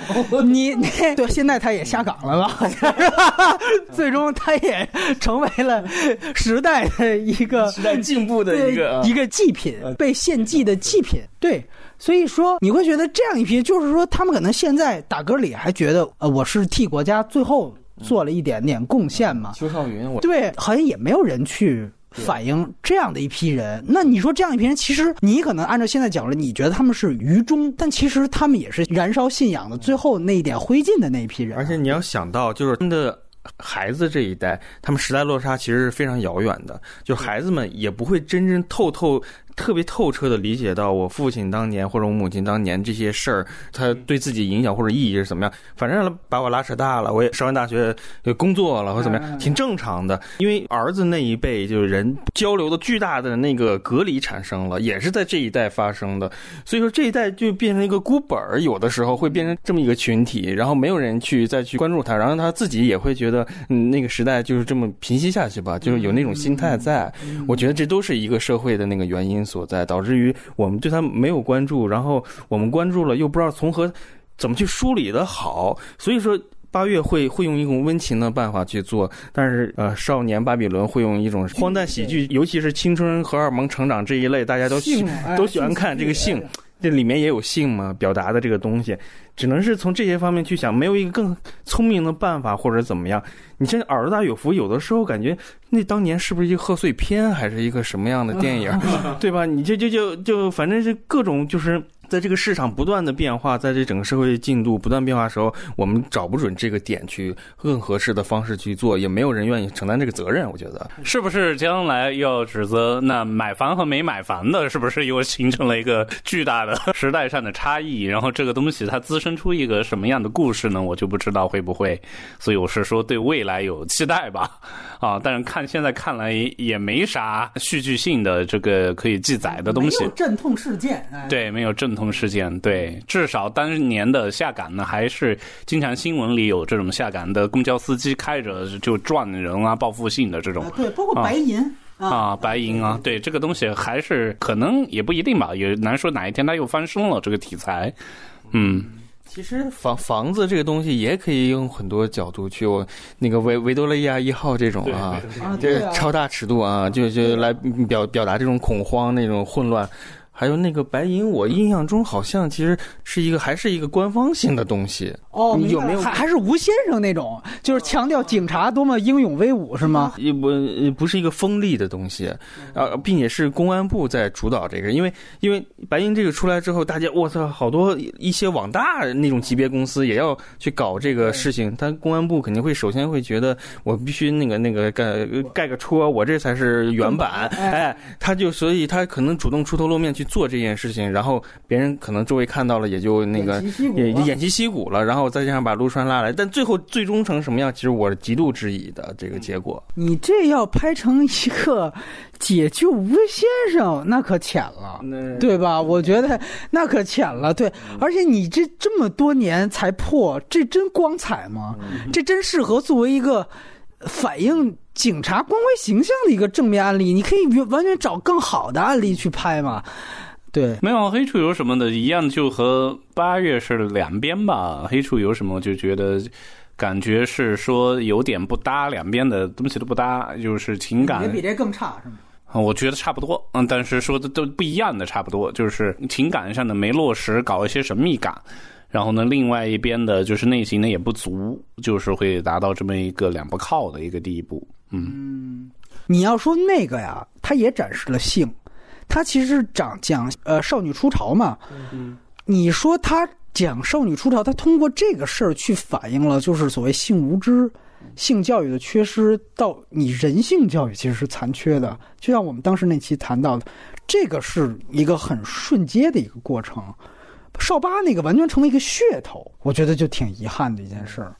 你那对现在他也下岗了吧？好像是吧？最终他也成为了时代的一个时代进步的一个一个祭品，被献祭的祭品。对。所以说，你会觉得这样一批，就是说，他们可能现在打歌里还觉得，呃，我是替国家最后做了一点点贡献嘛。邱少云，我对，好像也没有人去反映这样的一批人。那你说这样一批人，其实你可能按照现在讲了，你觉得他们是愚忠，但其实他们也是燃烧信仰的最后那一点灰烬的那一批人。而且你要想到，就是他们的。孩子这一代，他们时代落差其实是非常遥远的，就孩子们也不会真正透透。特别透彻的理解到我父亲当年或者我母亲当年这些事儿，他对自己影响或者意义是怎么样？反正把我拉扯大了，我也上完大学工作了或怎么样，挺正常的。因为儿子那一辈就是人交流的巨大的那个隔离产生了，也是在这一代发生的。所以说这一代就变成一个孤本儿，有的时候会变成这么一个群体，然后没有人去再去关注他，然后他自己也会觉得，嗯，那个时代就是这么平息下去吧，就是有那种心态在。我觉得这都是一个社会的那个原因。所在导致于我们对他没有关注，然后我们关注了又不知道从何怎么去梳理的好，所以说八月会会用一种温情的办法去做，但是呃少年巴比伦会用一种荒诞喜剧，尤其是青春荷尔蒙成长这一类，大家都喜都喜欢看这个性，这里面也有性嘛，表达的这个东西。只能是从这些方面去想，没有一个更聪明的办法，或者怎么样。你像《耳朵大有福》，有的时候感觉那当年是不是一个贺岁片，还是一个什么样的电影，对吧？你这就就就反正是各种就是。在这个市场不断的变化，在这整个社会进度不断变化的时候，我们找不准这个点去更合适的方式去做，也没有人愿意承担这个责任。我觉得是不是将来要指责那买房和没买房的，是不是又形成了一个巨大的 时代上的差异？然后这个东西它滋生出一个什么样的故事呢？我就不知道会不会。所以我是说对未来有期待吧。啊，但是看现在看来也没啥戏剧性的这个可以记载的东西。没有阵痛事件。对，没有阵。通事件对，至少当年的下岗呢，还是经常新闻里有这种下岗的公交司机开着就撞人啊，报复性的这种。对，包括白银啊，白银啊，对这个东西还是可能也不一定吧，也难说哪一天它又翻身了这个题材。嗯，其实房房子这个东西也可以用很多角度去，我那个维维多利亚一号这种啊，这超大尺度啊，就就来表表达这种恐慌那种混乱。还有那个白银，我印象中好像其实是一个还是一个官方性的东西哦。你有没有还还是吴先生那种，就是强调警察多么英勇威武是吗？也不不是一个锋利的东西，啊，并且是公安部在主导这个，因为因为白银这个出来之后，大家我操，好多一些网大那种级别公司也要去搞这个事情，他公安部肯定会首先会觉得我必须那个那个盖盖个戳，我这才是原版，哎，他就所以他可能主动出头露面去。做这件事情，然后别人可能周围看到了，也就那个也偃旗息鼓了，然后再加上把陆川拉来，但最后最终成什么样，其实我是极度质疑的这个结果。你这要拍成一个解救吴先生，那可浅了，对吧？我觉得那可浅了，对。而且你这这么多年才破，这真光彩吗？这真适合作为一个反映。警察光辉形象的一个正面案例，你可以完全找更好的案例去拍嘛。对，没有黑处有什么的一样，就和八月是两边吧。黑处有什么，就觉得感觉是说有点不搭，两边的东西都不搭，就是情感也比这更差是吗？我觉得差不多，嗯，但是说的都不一样的，差不多就是情感上的没落实，搞一些神秘感，然后呢，另外一边的就是内心呢也不足，就是会达到这么一个两不靠的一个地步。嗯，你要说那个呀，他也展示了性，他其实是讲讲呃少女出潮嘛。嗯，你说他讲少女出潮，他通过这个事儿去反映了就是所谓性无知。性教育的缺失到你人性教育其实是残缺的，就像我们当时那期谈到的，这个是一个很瞬间的一个过程。少八那个完全成为一个噱头，我觉得就挺遗憾的一件事儿，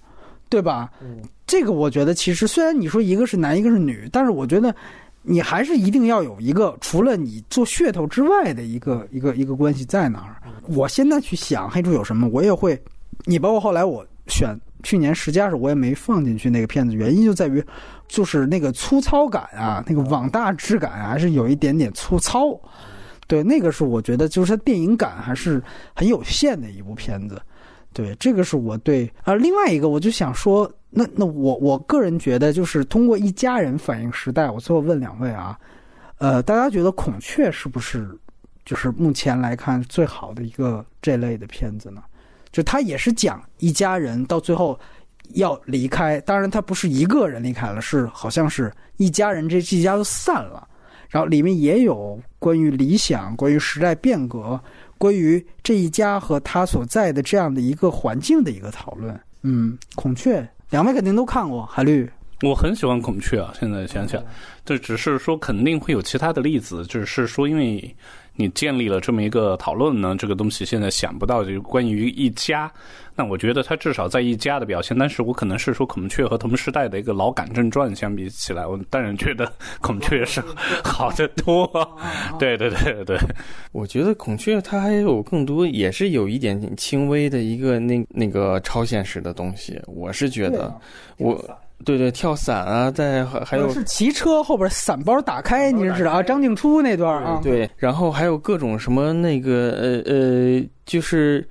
对吧？这个我觉得其实虽然你说一个是男一个是女，但是我觉得你还是一定要有一个除了你做噱头之外的一个一个一个关系在哪儿。我现在去想黑猪有什么，我也会，你包括后来我选。去年十佳时候我也没放进去那个片子，原因就在于，就是那个粗糙感啊，那个网大质感还是有一点点粗糙。对，那个是我觉得就是它电影感还是很有限的一部片子。对，这个是我对啊。另外一个，我就想说，那那我我个人觉得，就是通过一家人反映时代。我最后问两位啊，呃，大家觉得《孔雀》是不是就是目前来看最好的一个这类的片子呢？就他也是讲一家人到最后要离开，当然他不是一个人离开了，是好像是一家人这这家都散了，然后里面也有关于理想、关于时代变革、关于这一家和他所在的这样的一个环境的一个讨论。嗯，孔雀，两位肯定都看过，海绿，我很喜欢孔雀啊，现在想想，这只是说肯定会有其他的例子，只是说因为。你建立了这么一个讨论呢，这个东西现在想不到，就关于一家。那我觉得他至少在一家的表现，但是我可能是说孔雀和同时代的一个老感正传相比起来，我当然觉得孔雀是好得多。对对对对，我觉得孔雀它还有更多，也是有一点轻微的一个那那个超现实的东西。我是觉得我。对对，跳伞啊，在还还有是骑车后边伞包打开，你是知道啊？张静初那段啊，对，然后还有各种什么那个呃呃，就是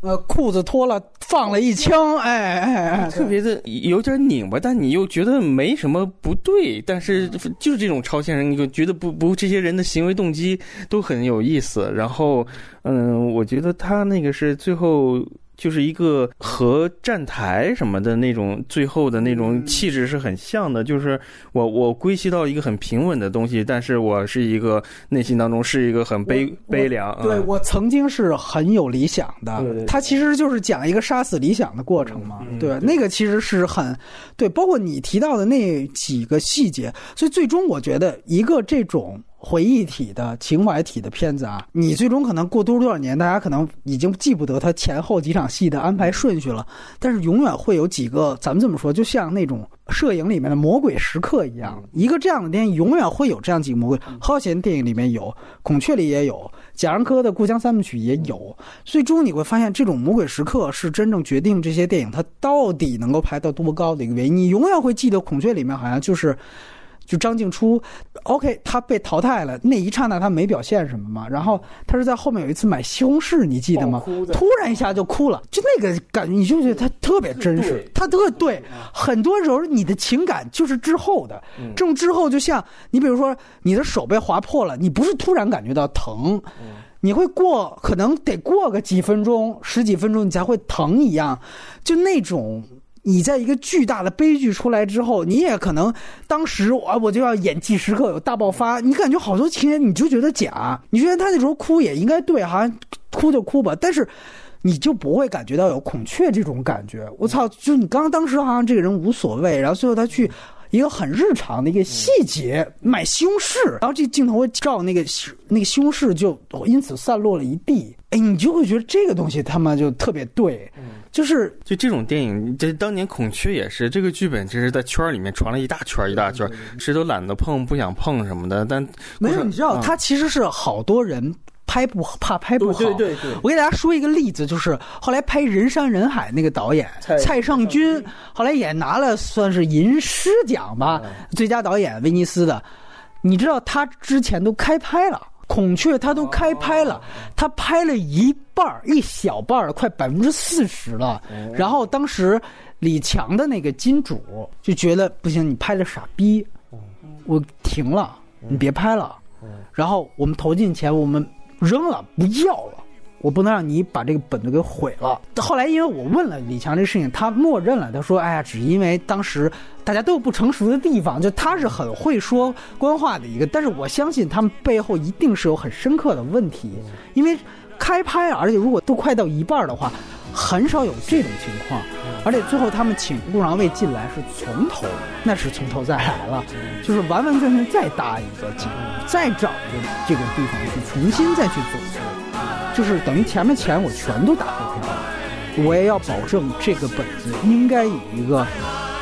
呃裤子脱了放了一枪，哎哎哎，特别的有点拧巴，但你又觉得没什么不对，但是就是这种超现实，你就觉得不不，这些人的行为动机都很有意思。然后嗯，我觉得他那个是最后。就是一个和站台什么的那种最后的那种气质是很像的，就是我我归系到一个很平稳的东西，但是我是一个内心当中是一个很悲悲凉。对我曾经是很有理想的，他其实就是讲一个杀死理想的过程嘛。对，那个其实是很对，包括你提到的那几个细节，所以最终我觉得一个这种。回忆体的情怀体的片子啊，你最终可能过多多少年，大家可能已经记不得它前后几场戏的安排顺序了。但是永远会有几个，咱们这么说，就像那种摄影里面的魔鬼时刻一样，一个这样的电影永远会有这样几个魔鬼。浩贤电影里面有，孔雀里也有，贾樟柯的故乡三部曲也有。最终你会发现，这种魔鬼时刻是真正决定这些电影它到底能够拍到多高的一个原因。你永远会记得孔雀里面好像就是。就张静初，OK，他被淘汰了那一刹那，他没表现什么嘛。然后他是在后面有一次买西红柿，你记得吗？突然一下就哭了，就那个感觉，你就觉得他特别真实，他特对。很多时候你的情感就是滞后的，这种滞后就像你比如说你的手被划破了，你不是突然感觉到疼，你会过可能得过个几分钟、十几分钟你才会疼一样，就那种。你在一个巨大的悲剧出来之后，你也可能当时啊，我就要演技时刻有大爆发。你感觉好多情节你就觉得假，你觉得他那时候哭也应该对，好像哭就哭吧，但是你就不会感觉到有孔雀这种感觉。我操，就你刚刚当时好像这个人无所谓，然后最后他去。一个很日常的一个细节，买西红柿，然后这镜头照那个那个西红柿，就因此散落了一地。哎，你就会觉得这个东西他妈就特别对，就是就这种电影，这当年孔雀也是这个剧本，这是在圈里面传了一大圈一大圈，谁都懒得碰，不想碰什么的。但没有，你知道，他其实是好多人。拍不怕拍不好。对对对，我给大家说一个例子，就是后来拍《人山人海》那个导演蔡尚君，后来也拿了算是银狮奖吧，最佳导演威尼斯的。你知道他之前都开拍了。孔雀他都开拍了，他拍了一半儿，一小半儿，快百分之四十了。然后当时李强的那个金主就觉得不行，你拍的傻逼，我停了，你别拍了。然后我们投进钱，我们扔了，不要了。我不能让你把这个本子给毁了。后来因为我问了李强这个事情，他默认了。他说：“哎呀，只因为当时大家都有不成熟的地方，就他是很会说官话的一个。但是我相信他们背后一定是有很深刻的问题，因为开拍，而且如果都快到一半的话，很少有这种情况。而且最后他们请陆长卫进来是从头，那是从头再来了，就是完完全全再搭一个景，再找一个这个地方去重新再去组织。”就是等于前面钱我全都打回去了，我也要保证这个本子应该以一个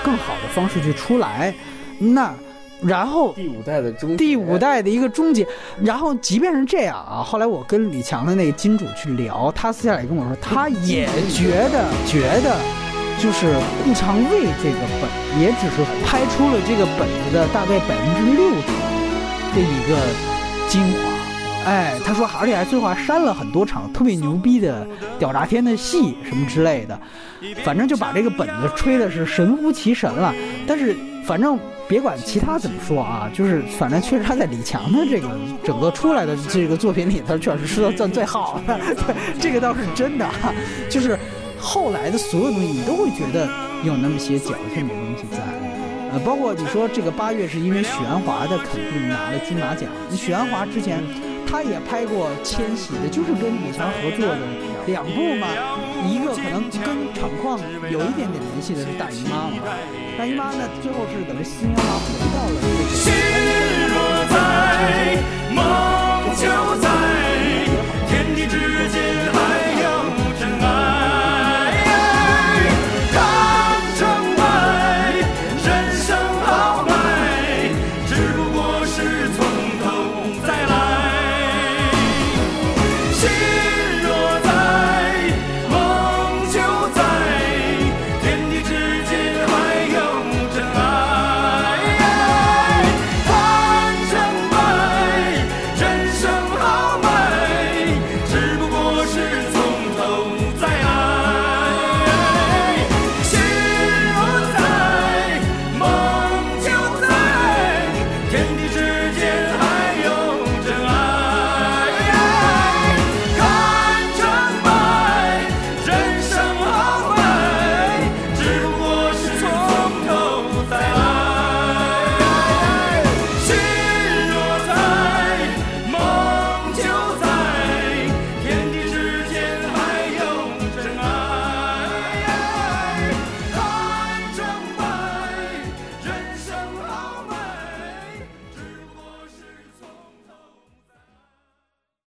更好的方式去出来。那然后第五代的终第五代的一个终结，然后即便是这样啊，后来我跟李强的那个金主去聊，他私下里跟我说，他也觉得觉得就是顾长卫这个本也只是拍出了这个本子的大概百分之六十的一个精华。哎，他说，而且还最后还删了很多场特别牛逼的屌炸天的戏什么之类的，反正就把这个本子吹的是神乎其神了。但是反正别管其他怎么说啊，就是反正确实他在李强的这个整个出来的这个作品里头，确实是算最好的，这个倒是真的。就是后来的所有东西，你都会觉得有那么些矫情的东西在。呃，包括你说这个八月是因为许鞍华的肯定拿了金马奖，许鞍华 之前。他也拍过《千玺》的，就是跟李强合作的两部嘛。一个可能跟厂矿有一点点联系的是《大姨妈》嘛，《大姨妈》呢最后是等于新妈回到了这个。